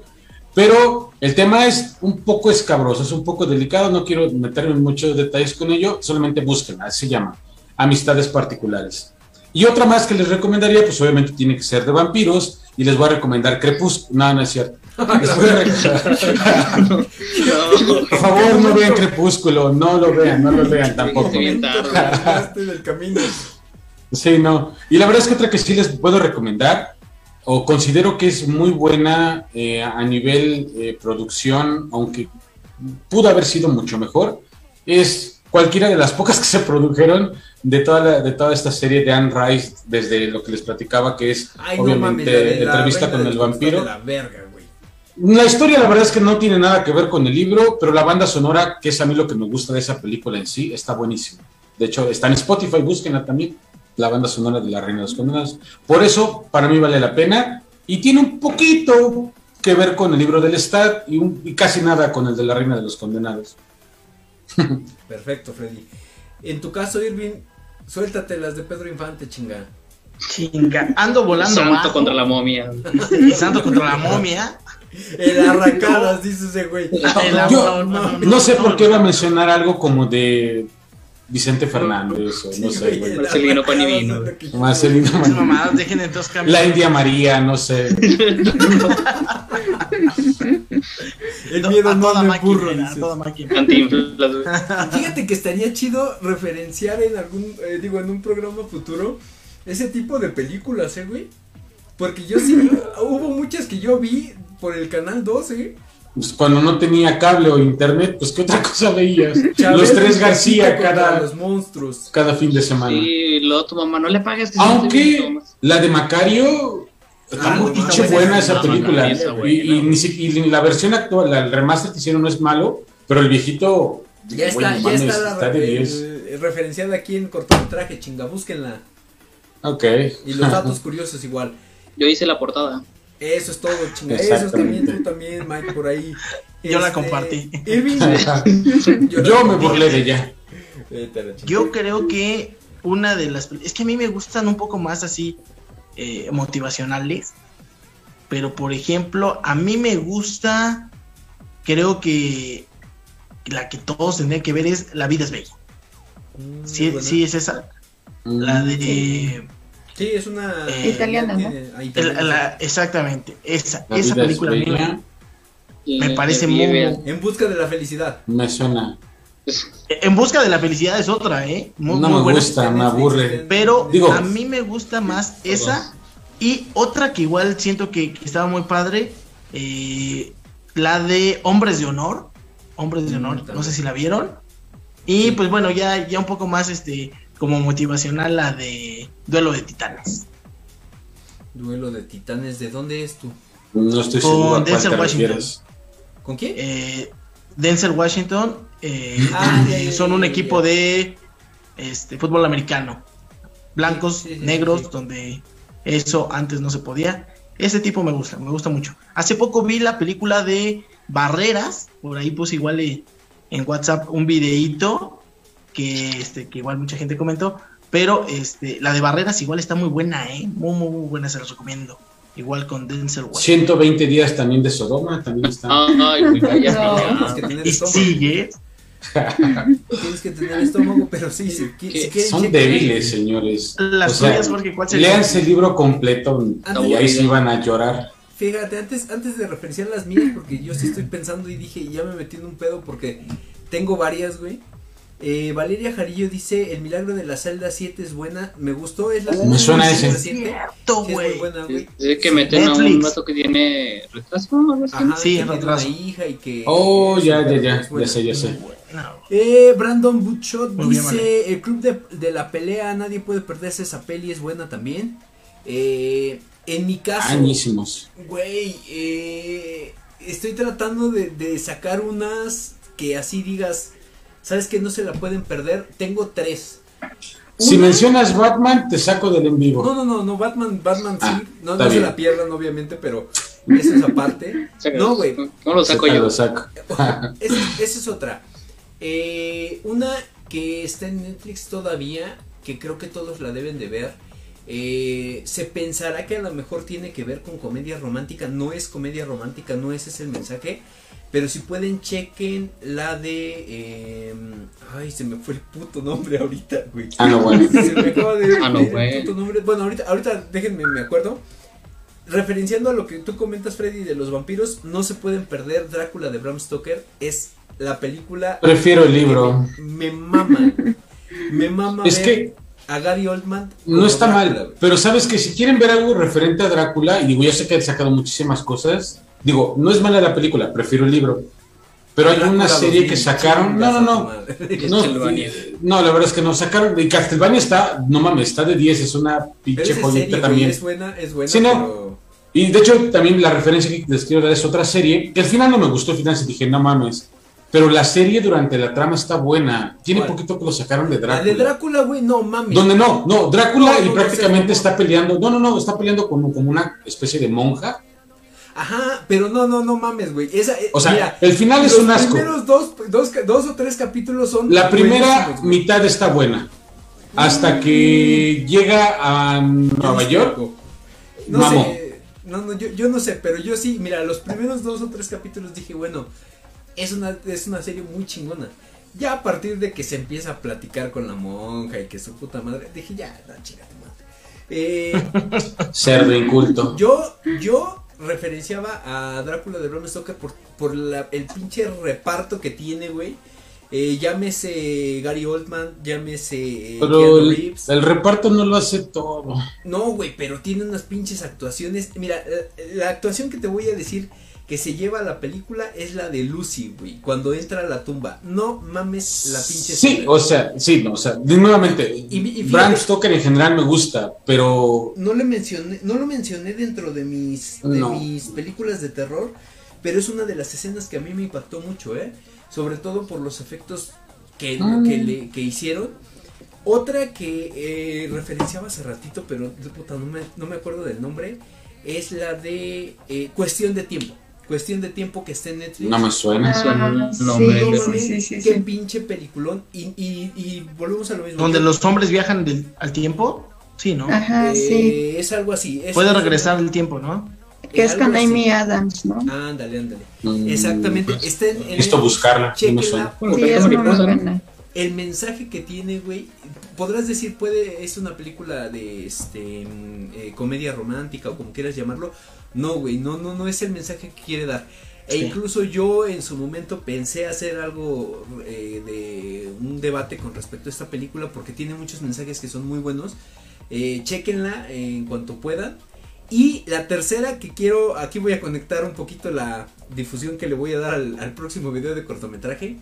Pero el tema es un poco escabroso, es un poco delicado, no quiero meterme en muchos detalles con ello, solamente busquen, así se llama, Amistades Particulares. Y otra más que les recomendaría, pues obviamente tiene que ser de vampiros, y les voy a recomendar Crepúsculo. No, no es cierto. Les voy a recomendar- Por favor, no vean Crepúsculo, no lo vean, no lo vean tampoco. Sí, no. Y la verdad es que otra que sí les puedo recomendar, o considero que es muy buena eh, a nivel eh, producción, aunque pudo haber sido mucho mejor, es cualquiera de las pocas que se produjeron de toda, la- de toda esta serie de Anne Rice, desde lo que les platicaba, que es Ay, no mames. obviamente la de la entrevista con el vampiro. La verga. La historia, la verdad es que no tiene nada que ver con el libro, pero la banda sonora, que es a mí lo que me gusta de esa película en sí, está buenísima. De hecho, está en Spotify, búsquenla también, la banda sonora de La Reina de los Condenados. Por eso, para mí vale la pena y tiene un poquito que ver con el libro del Stat y, un- y casi nada con el de La Reina de los Condenados. Perfecto, Freddy. En tu caso, Irving, suéltate las de Pedro Infante, chinga. Chinga, ando volando Santo bajo. contra la momia. Santo contra la momia. El arrancadas, dice ese güey. No, no, no, No sé no, por qué no. iba a mencionar algo como de Vicente Fernández, o no Sí, sé, güey, Marcelino Panivino. Marcelino María. mamadas, dejen entonces cambiar. La India María, no sé. El No, miedo a no toda me máquina, burro, a toda máquina. Fíjate que estaría chido referenciar en algún, eh, digo, en un programa futuro ese tipo de películas, eh, güey. Porque yo sí, hubo muchas que yo vi por el canal 12. Pues cuando no tenía cable o internet, pues qué otra cosa veías. Chávez Los tres y García cada, Los monstruos. cada fin de semana. Sí, luego tu mamá no le pagues. no Aunque todo. la de Macario está Ah, muy buena esa, película. Y, buena. y y la versión actual, la- el remaster que hicieron no es malo, pero el viejito. Ya está, ya está, la, está de 10. eh, referenciada aquí en cortometraje, chinga, búsquenla. Ok. Y los datos curiosos igual. Yo hice la portada. Eso es todo, chinga. Eso es también, tú también, Mike, por ahí. Yo la Este, compartí. Irving, Yo me burlé de ella. Chingada. Yo creo que una de las... Es que a mí me gustan un poco más así eh, motivacionales. Pero, por ejemplo, a mí me gusta... Creo que la que todos tendrían que ver es La vida es bella. Mm, Sí, bueno. sí es esa. La de... Sí, es una. Eh, Italiana, ¿no? la- la- exactamente, esa, La esa es película a mí me- bella. me parece muy. En busca de la felicidad. Me suena. En busca de la felicidad es otra, ¿eh? Muy, no muy me buena. gusta, me aburre. Pero Digo- a mí me gusta más esa y otra que igual siento que, que estaba muy padre, eh, la de Hombres de Honor. Hombres de Mm, Honor, no sé si la vieron. Y pues bueno, ya, ya un poco más este como motivacional la de Duelo de Titanes. Duelo de titanes, ¿de dónde es tú? No estoy Con seguro a cuál Denzel Washington. refieres. ¿Con quién? Eh, Denzel Washington eh, Ah, son un equipo de este fútbol americano. Blancos, Sí, sí, sí, negros, sí. donde eso antes no se podía. Ese tipo me gusta, me gusta mucho. Hace poco vi la película de Barreras, por ahí puse igual eh, en WhatsApp un videíto que este que igual mucha gente comentó, pero este la de Barreras igual está muy buena, eh, muy muy, muy buena, se los recomiendo. Igual con Denzel Washington. 120 días también de Sodoma, también está. Ay, No. Tienes que tener sigue. Tienes que tener estómago, pero sí, si, qui- ¿Qué? si quieren. Son débiles, señores. Las O sea, Jorge, ¿cuál sería? Léanse el libro completo y ahí sí aburrido. van a llorar. Fíjate, antes, antes de referenciar las mías, porque yo sí estoy pensando y dije, ya me metí en un pedo porque tengo varias, güey. Eh, Valeria Jarillo dice, El milagro de la celda 7 es buena, me gustó, es la Me suena ese. reciente. Cierto, Sí, es buena, güey. Dice que meten a un Netflix. vato que tiene retraso. Ajá, Sí, que en tiene retraso. una hija y que... Oh, es ya, ya, ya, es buena. ya sé, ya sé. Eh, Brandon Butchot Muy bien, dice, vale. el club de, de la pelea, nadie puede perderse esa peli, es buena también. Eh, en mi caso, Añísimos. güey, eh, estoy tratando de, de sacar unas que así digas, sabes que no se la pueden perder. Tengo tres. Si Una- mencionas Batman, te saco del en vivo. No, no, no, no, Batman, Batman Ah, sí, no, no se la pierdan obviamente, pero eso es aparte. No, güey. ¿Cómo lo saco yo? lo saco. Esa, esa es otra. Eh, una que está en Netflix todavía, que creo que todos la deben de ver. Eh, se pensará que a lo mejor tiene que ver con comedia romántica. No es comedia romántica, no ese es el mensaje. Pero si pueden, chequen la de. eh, ay, se me fue el puto nombre ahorita, güey. Ah, no, bueno. Se me acaba de Ah, no, güey. puto nombre. Bueno, ahorita, ahorita déjenme, me acuerdo. Referenciando a lo que tú comentas, Freddy, de los vampiros, no se pueden perder Drácula de Bram Stoker. Es la película. Prefiero el libro. Me, me mama. Me mama Es ver que a Gary Oldman. no está Drácula, mal, güey. pero sabes que si quieren ver algo referente a Drácula, y digo, yo sé que han sacado muchísimas cosas, digo, no es mala la película, prefiero el libro. Pero hay una serie 2000, que sacaron, no, no, no, no, no, la verdad es que no sacaron, y Castlevania está, no mames, está de 10, es una pinche joyita también. es buena, es buena, Sí, no. pero... Y de hecho, también la referencia que les quiero dar es otra serie, que al final no me gustó, al final sí dije, no mames. Pero la serie durante la trama está buena. Tiene ¿Cuál? poquito que lo sacaron de La Drácula. de Drácula, güey, no mames. Donde no, no, Drácula No, y prácticamente está peleando. No, no, no, está peleando como, como una especie de monja. Ajá, pero no, no, no mames, güey. Esa, eh, O sea, mira, el final es los un asco. primeros dos, dos, dos o tres capítulos son. La primera mitad está buena. Hasta que llega a Nueva York. No sé, no, no, yo, yo no sé, pero yo sí, mira, los primeros dos o tres capítulos dije, bueno, es una, es una serie muy chingona. Ya a partir de que se empieza a platicar con la monja y que su puta madre, dije, ya, no, chica tu madre. Eh, Cerdo inculto. yo, yo referenciaba a Drácula de Bram Stoker por, por la- el pinche reparto que tiene, güey. Eh, llámese Gary Oldman, llámese eh, Pero el reparto no lo hace todo. No, güey, pero tiene unas pinches actuaciones. Mira, eh, la actuación que te voy a decir que se lleva a la película es la de Lucy, güey, cuando entra a la tumba. No mames la pinche Sí, escena. o sea, sí, no, o sea, nuevamente, Y- y Bram Stoker en general me gusta, pero no le mencioné, no lo mencioné dentro de mis, de No. mis películas de terror, pero es una de las escenas que a mí me impactó mucho, ¿eh? Sobre todo por los efectos que, Ah. que, le, que hicieron. Otra que eh, referenciaba hace ratito, pero puta, no, me, no me acuerdo del nombre, es la de eh, Cuestión de Tiempo. Cuestión de Tiempo que está en Netflix. no me suena. suena Ah, sí, pero- sí, sí, sí, Qué pinche peliculón. Y, y, y volvemos a lo mismo. Donde los hombres viajan del- al tiempo. Sí, ¿no? Ajá, eh, sí. Es algo así. es- Puede regresar el tiempo, ¿no? Que es con algo así. Amy Adams, ¿no? Ándale, ándale. Mm, Exactamente. Está en, en Necesito buscarla, no me suena. Bueno, Sí, efecto es muy mariposa, ¿no? buena. El mensaje que tiene, güey, podrás decir, puede, es una película de este mm, eh, comedia romántica o como quieras llamarlo. No, güey, no, no, no es el mensaje que quiere dar. E Sí. incluso yo en su momento pensé hacer algo eh, de un debate con respecto a esta película porque tiene muchos mensajes que son muy buenos. Eh, chequenla en cuanto puedan. Y la tercera que quiero, aquí voy a conectar un poquito la difusión que le voy a dar al, al próximo video de cortometraje.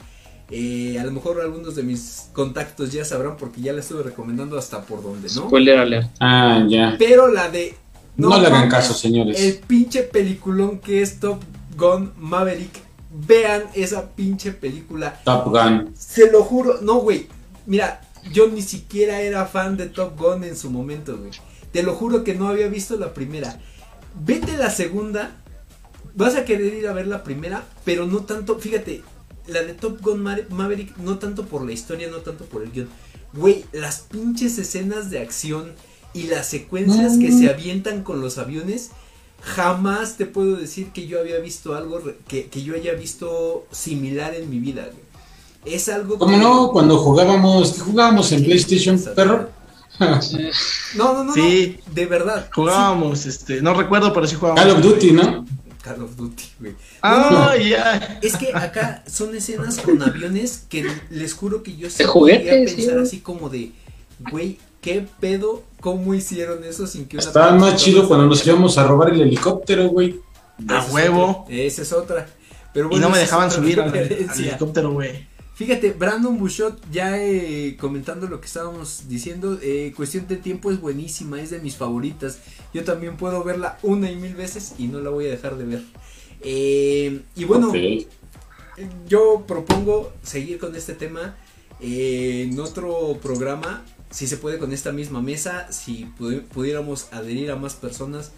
Eh, a lo mejor algunos de mis contactos ya sabrán porque ya la estuve recomendando hasta por donde, ¿no? Spoiler alert. Ah, ya. Pero la de... No, le hagan caso, señores. El pinche peliculón que es Top Gun Maverick. Vean esa pinche película. Top Gun. Se lo juro. No, güey. Mira, yo ni siquiera era fan de Top Gun en su momento, güey. Te lo juro que no había visto la primera. Vete la segunda. Vas a querer ir a ver la primera, pero no tanto. Fíjate, la de Top Gun Ma- Maverick, no tanto por la historia, no tanto por el guion. Güey, las pinches escenas de acción y las secuencias que se avientan con los aviones. Jamás te puedo decir que yo había visto algo que, que yo haya visto similar en mi vida. güey. Es algo ¿Cómo que- no? Cuando jugábamos, ¿qué jugábamos en PlayStation, perro? No, no, no, Sí. no, de verdad. Jugábamos, este, no recuerdo, pero sí jugábamos. Call of Duty, ¿no? Call of Duty, güey. Ah, ya. Es que acá son escenas con aviones que les juro que yo sí De juguete, llegué a sí, pensar así como de, güey, ¿qué pedo? ¿Cómo hicieron eso sin que una Estaba más chido cuando nos íbamos a robar el helicóptero, güey. A huevo. Esa es otra. Pero Y no me dejaban subir al, helicóptero, güey. Fíjate, Brandon Bouchot, ya eh, comentando lo que estábamos diciendo, eh, Cuestión de Tiempo es buenísima, es de mis favoritas. Yo también puedo verla una y mil veces y no la voy a dejar de ver. Eh, y bueno, yo propongo seguir con este tema eh, en otro programa, si se puede con esta misma mesa, si pudi- pudiéramos adherir a más personas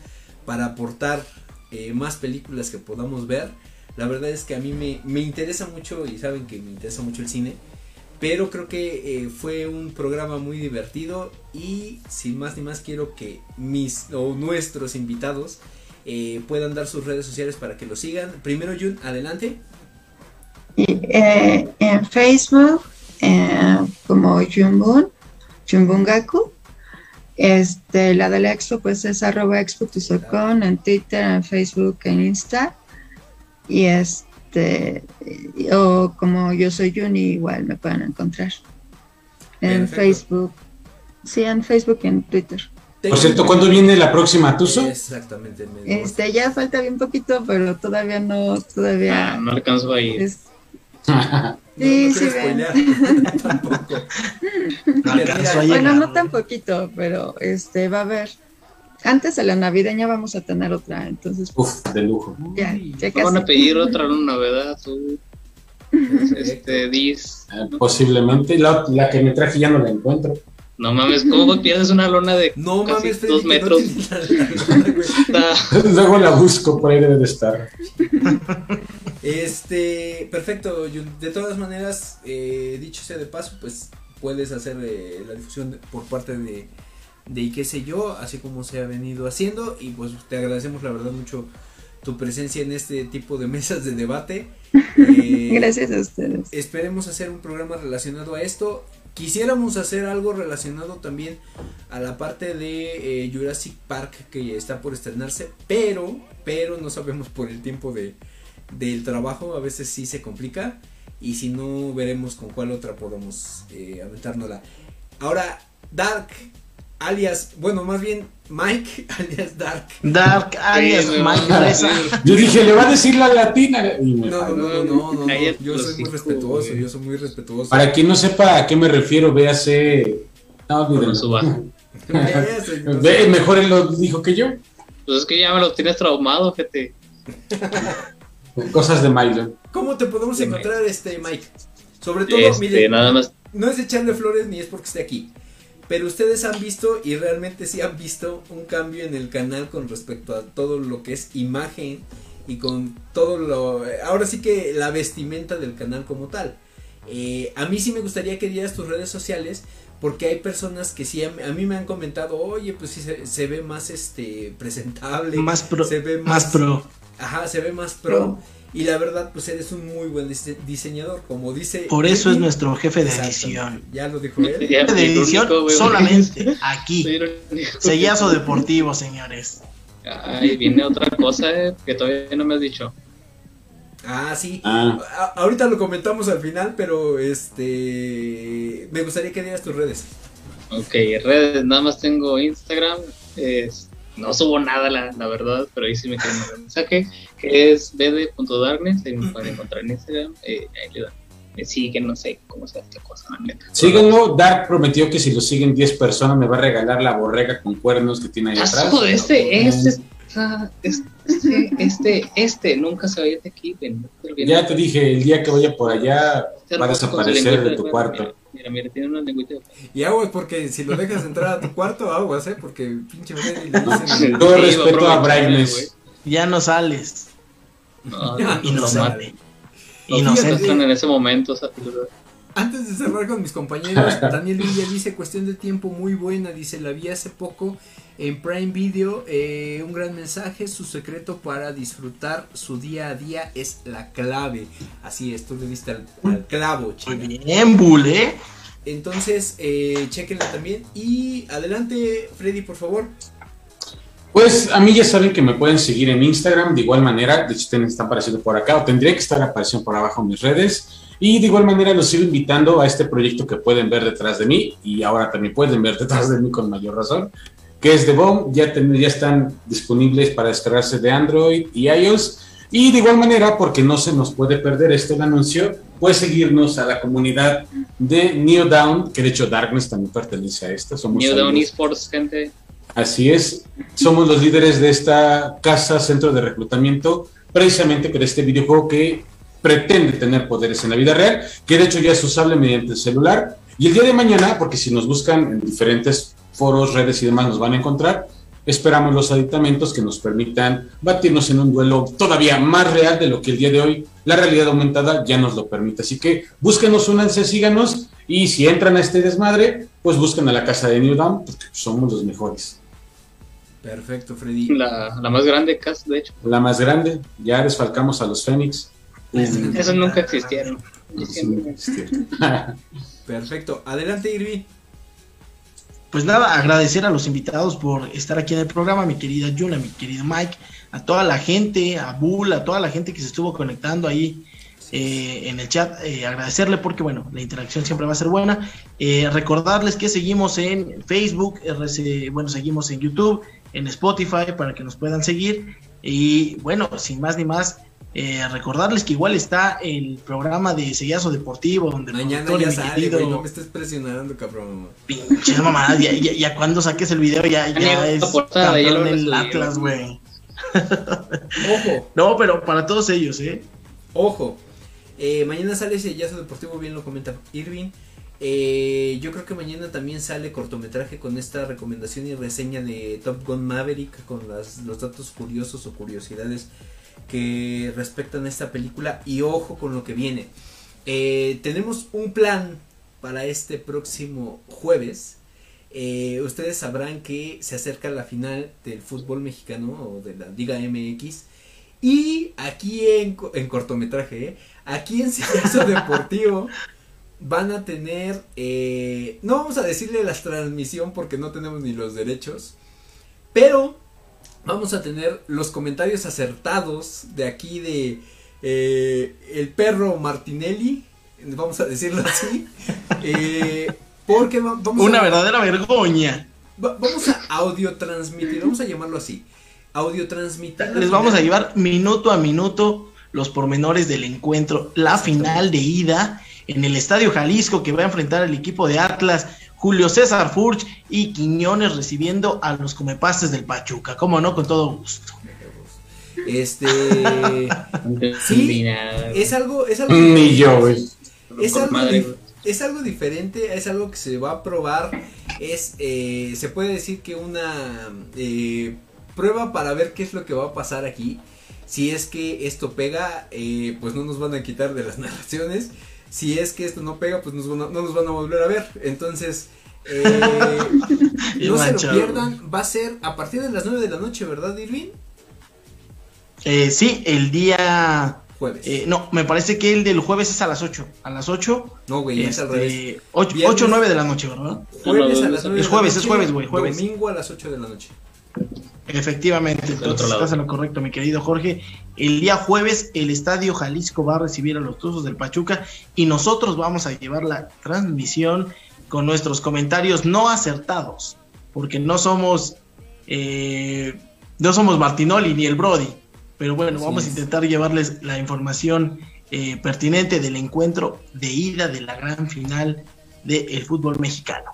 para aportar eh, más películas que podamos ver. La verdad es que a mí me, me interesa mucho y saben que me interesa mucho el cine. Pero creo que eh, fue un programa muy divertido y sin más ni más quiero que mis o nuestros invitados eh, puedan dar sus redes sociales para que lo sigan. Primero Jun, adelante. En Facebook, como Jumbun, Jumbungaku. Este, la del expo, pues es arroba expo en Twitter, en Facebook, en Insta. Y este, o como yo soy Juni, igual me pueden encontrar. En Perfecto. Facebook. Sí, en Facebook y en Twitter. Por cierto, ¿cuándo viene la próxima Tuzo? Exactamente. de Este, ya falta bien poquito, pero todavía no, todavía Ah, no alcanzo a ir. es- No, Sí, no sí, spoilear, tampoco. No Mira, Bueno, no tan poquito, pero este va a haber. Antes de la navideña vamos a tener otra, entonces Uf, de lujo. ya, Uy, ya Me van a casi. pedir otra novedad, tú. Este, dis. Eh, posiblemente. La, la que me traje ya no la encuentro. No mames, ¿cómo pierdes una lona de No casi mames, dos metros? No la-. Está- Luego la busco, por ahí debe de estar. Este, perfecto. De todas maneras, eh, dicho sea de paso, pues puedes hacer eh, la difusión de- por parte de, de y qué sé yo, así como se ha venido haciendo. Y pues te agradecemos la verdad mucho tu presencia en este tipo de mesas de debate. Eh, Gracias a ustedes. Esperemos hacer un programa relacionado a esto. Quisiéramos hacer algo relacionado también a la parte de eh, Jurassic Park que está por estrenarse, pero, pero no sabemos por el tiempo de, del trabajo, a veces sí se complica y si no veremos con cuál otra podemos eh, aventárnosla. Ahora, Dark, alias, bueno, más bien Mike, alias Dark. Dark alias Sí, Mike Reza. Yo dije, le va a decir la latina. No, no, no, no, no, yo soy muy respetuoso, yo soy muy respetuoso. Para quien no sepa a qué me refiero, véase. No, Ve, mejor él lo dijo que yo. Pues es que ya me lo tienes traumado, gente. Cosas de Milo. ¿Cómo te podemos encontrar este Mike? Sobre todo, Este, mire, nada más. no es echarle flores ni es porque esté aquí. Pero ustedes han visto y realmente sí han visto un cambio en el canal con respecto a todo lo que es imagen y con todo lo... Ahora sí que la vestimenta del canal como tal. Eh, a mí sí me gustaría que dieras tus redes sociales porque hay personas que sí a, mí me han comentado, oye, pues sí se, se ve más este presentable, Más pro. se ve Más pro. Ajá, se ve más pro. Y la verdad, pues eres un muy buen dise- diseñador, como dice. Por eso es nuestro jefe de edición. Ya lo dijo él. Ya, De edición solamente aquí. Sellazo deportivo, señores. Ay, viene otra cosa eh, que todavía no me has dicho. Ah, sí. Ah, A- ahorita lo comentamos al final, pero este. Me gustaría que dieras tus redes. Ok, redes, nada más tengo Instagram. Es, no subo nada, la, la verdad, pero ahí sí me quieren mandar un mensaje. Que es bd.darkness. Ahí me pueden encontrar en Instagram. Eh, ahí le dan. Me siguen, no sé cómo sea esta cosa, la neta. síganlo. Dark prometió que si lo siguen 10 personas me va a regalar la borrega con cuernos que tiene ahí atrás. Asco, este, este, ah, este, este, este, nunca se vaya de aquí, ven, no te olvides. Ya te dije, el día que vaya por allá va a desaparecer de tu cuarto. Mira, mira, tiene una lengüita de Y aguas, porque si lo dejas entrar a tu cuarto, aguas, ¿eh? Porque pinche Freddy le dicen. Todo Sí, respeto a Brightness. Ya no sales. No, no, no, Inocente. no, Inocente. en ese momento, o sea. Antes de cerrar con mis compañeros, Daniel Villa dice cuestión de tiempo muy buena, dice la vi hace poco en Prime Video, eh, un gran mensaje, su secreto para disfrutar su día a día es la clave, así es, tú le diste al, al clavo, Muy china. bien, Bull, ¿eh? Entonces, eh, chequenla también y adelante Freddy, por favor. Pues a mí ya saben que me pueden seguir en Instagram de igual manera, de hecho están apareciendo por acá o tendría que estar apareciendo por abajo en mis redes y de igual manera los sigo invitando a este proyecto que pueden ver detrás de mí y ahora también pueden ver detrás de mí con mayor razón, que es The Bomb, ya, ten- ya están disponibles para descargarse de Android y iOS y de igual manera porque no se nos puede perder este anuncio, puedes seguirnos a la comunidad de Neo Down, que de hecho Darkness también pertenece a esta, somos New Down amigos. Esports, gente. Así es, somos los líderes de esta casa, centro de reclutamiento, precisamente para este videojuego que pretende tener poderes en la vida real, que de hecho ya es usable mediante el celular. Y el día de mañana, porque si nos buscan en diferentes foros, redes y demás, nos van a encontrar, esperamos los aditamentos que nos permitan batirnos en un duelo todavía más real de lo que el día de hoy la realidad aumentada ya nos lo permite. Así que búsquenos, únanse, síganos y si entran a este desmadre, pues busquen a la casa de New Dawn, porque somos los mejores. Perfecto, Freddy. La, la más grande cast, de hecho. La más grande, ya desfalcamos a los Fénix. Esos nunca existieron. Perfecto. Adelante, Irvi. Pues nada, agradecer a los invitados por estar aquí en el programa, mi querida Juna, mi querido Mike, a toda la gente, a Bull, a toda la gente que se estuvo conectando ahí eh, en el chat, eh, agradecerle porque bueno, la interacción siempre va a ser buena. Eh, recordarles que seguimos en Facebook, RC, bueno, seguimos en YouTube, en Spotify para que nos puedan seguir. Y bueno, sin más ni más, eh, recordarles que igual está el programa de Sellazo Deportivo, donde Mañana ya sale, querido- güey. No me estés presionando, cabrón. Pinches mamadas, ya, ya, ya cuando saques el video ya, ya Ya es campeón lo el subieron. Atlas, güey. Ojo, No, pero para todos ellos, ¿eh? ojo. Eh, mañana sale ese Yazo Deportivo, bien lo comenta Irving. Eh, yo creo que mañana también sale cortometraje con esta recomendación y reseña de Top Gun Maverick con las- los datos curiosos o curiosidades que respectan a esta película y ojo con lo que viene. Eh, tenemos un plan para este próximo jueves. Eh, ustedes sabrán que se acerca la final del fútbol mexicano o de la Liga MX Y aquí en, en cortometraje, ¿eh? aquí en Silencio Deportivo van a tener, eh, no vamos a decirle la transmisión porque no tenemos ni los derechos, pero vamos a tener los comentarios acertados de aquí de eh, el perro Martinelli, vamos a decirlo así, eh, porque va- vamos Una a, verdadera vergüenza. va- vamos a audio transmitir, vamos a llamarlo así, audio transmitir. Les vamos a llevar minuto a minuto los pormenores del encuentro, la final de ida en el Estadio Jalisco que va a enfrentar al equipo de Atlas, Julio César Furch y Quiñones recibiendo a los comepastes del Pachuca. Como no, con todo gusto. Este Sí, es algo, es algo Ni yo, güey. es algo, dif- güey. Es algo diferente, es algo que se va a probar, es, eh, se puede decir que una eh, prueba para ver qué es lo que va a pasar aquí. Si es que esto pega, eh, pues no nos van a quitar de las narraciones. Si es que esto no pega, pues nos no nos van a volver a ver. Entonces, eh, no se lo pierdan. Va a ser a partir de las 9 de la noche, ¿verdad, Irving? Eh, sí, el día... Jueves. eh, no, me parece que el del jueves es a las 8. A las 8. no, güey, es al revés. Este, 8 Viernes. o 9 de la noche, ¿verdad? Jueves a las no, 9 es de la jueves, es jueves, güey, jueves. Domingo a las 8 de la noche. Efectivamente, Del entonces otro lado. estás en lo correcto, mi querido Jorge. El día jueves el Estadio Jalisco va a recibir a los Tuzos del Pachuca y nosotros vamos a llevar la transmisión con nuestros comentarios no acertados, porque no somos eh, no somos Martinoli ni el Brody, pero bueno, Así vamos es. a intentar llevarles la información eh, pertinente del encuentro de ida de la gran final del fútbol mexicano.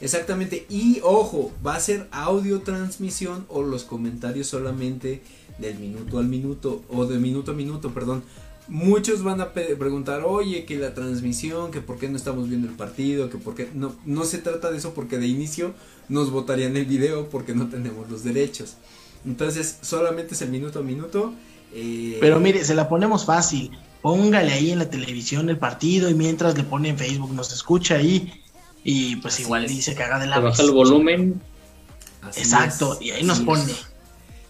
Exactamente, y ojo, va a ser audio transmisión o los comentarios solamente del minuto al minuto o de minuto a minuto, perdón. Muchos van a preguntar, oye, que la transmisión, que por qué no estamos viendo el partido, que por qué no, no se trata de eso porque de inicio nos votarían el video porque no tenemos los derechos. Entonces, solamente es el minuto a minuto. eh, Pero mire, se la ponemos fácil. Póngale ahí en la televisión el partido y mientras le pone en Facebook, nos escucha ahí y pues Así igual es. dice caga de Te la baja el volumen. así Exacto, es, y ahí nos así pone. es.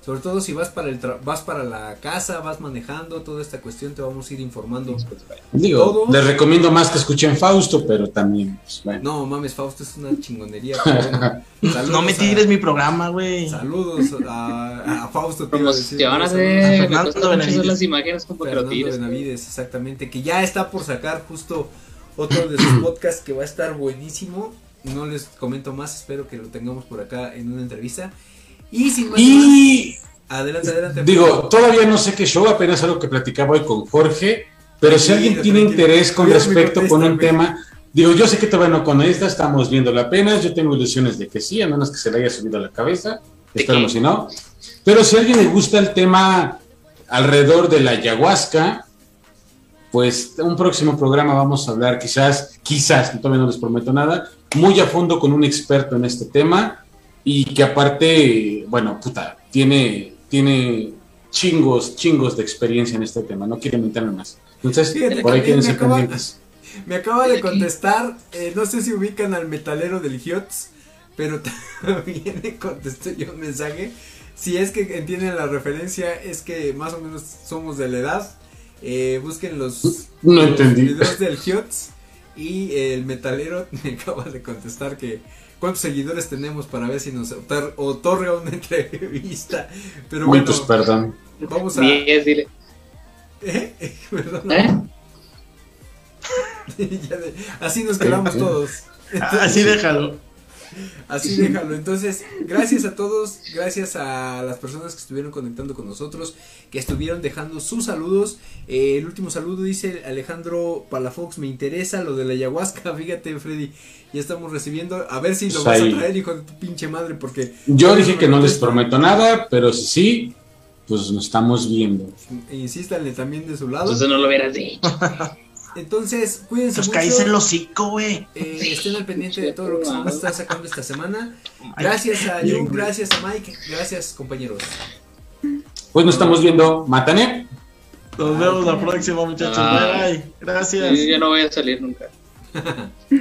Sobre todo si vas para el tra- vas para la casa, vas manejando toda esta cuestión, te vamos a ir informando. Digo, Todo. les recomiendo más que escuchen Fausto, pero también, pues, bueno. No mames, Fausto es una chingonería. No me a- tires mi programa, güey. Saludos a, a Fausto. te iba a decir, Promoción saludos a- Fernando Benavides. hacer las imágenes como que lo Fernando tires. Benavides, exactamente, que ya está por sacar justo otro de sus podcasts que va a estar buenísimo. No les comento más, espero que lo tengamos por acá en una entrevista. Y sin más, Y adelante, adelante. digo, todavía no sé qué show, apenas algo que platicaba hoy con Jorge, pero si alguien tiene tranquilo. interés con respecto con un tema, digo, yo sé que todavía no con esta, estamos viéndolo apenas, yo tengo ilusiones de que sí, a menos que se le haya subido a la cabeza, ¿De esperemos si no. Pero si a alguien le gusta el tema alrededor de la ayahuasca, pues un próximo programa vamos a hablar quizás, quizás, todavía no les prometo nada, muy a fondo con un experto en este tema y que aparte, bueno, puta, tiene, tiene chingos, chingos de experiencia en este tema, no quiero inventarme más. Entonces, Fíjate por ahí quédense me acaba- pendientes. Me acaba de contestar, eh, no sé si ubican al metalero del Hiots, pero también le contesté yo un mensaje. Si es que entienden la referencia, es que más o menos somos de la edad. Eh, busquen los, No los videos del Hiots y el metalero me acaba de contestar que cuántos seguidores tenemos para ver si nos otor- otorga una entrevista. Pero bueno, pues perdón. vamos a... 10, dile. ¿Eh? Perdón. ¿Eh? Así nos quedamos todos. Así déjalo. Así déjalo. Entonces, gracias a todos, gracias a las personas que estuvieron conectando con nosotros, que estuvieron dejando sus saludos. Eh, el último saludo dice Alejandro Palafox, me interesa lo de la ayahuasca, fíjate Freddy, ya estamos recibiendo, a ver si lo Pues vas ahí. a traer, hijo de tu pinche madre, porque Yo dije que no les prometo nada, pero si sí, pues nos estamos viendo. insístanle también de su lado. Entonces no lo hubieras dicho. Entonces, cuídense Pues mucho. caíse el hocico, güey. Eh, estén al pendiente de todo lo que se nos está sacando esta semana. Gracias a Yu, gracias a Mike, gracias compañeros. Pues nos estamos viendo. Matané. Nos vemos la próxima, muchachos. Bye, bye. Gracias. Yo no voy a salir nunca.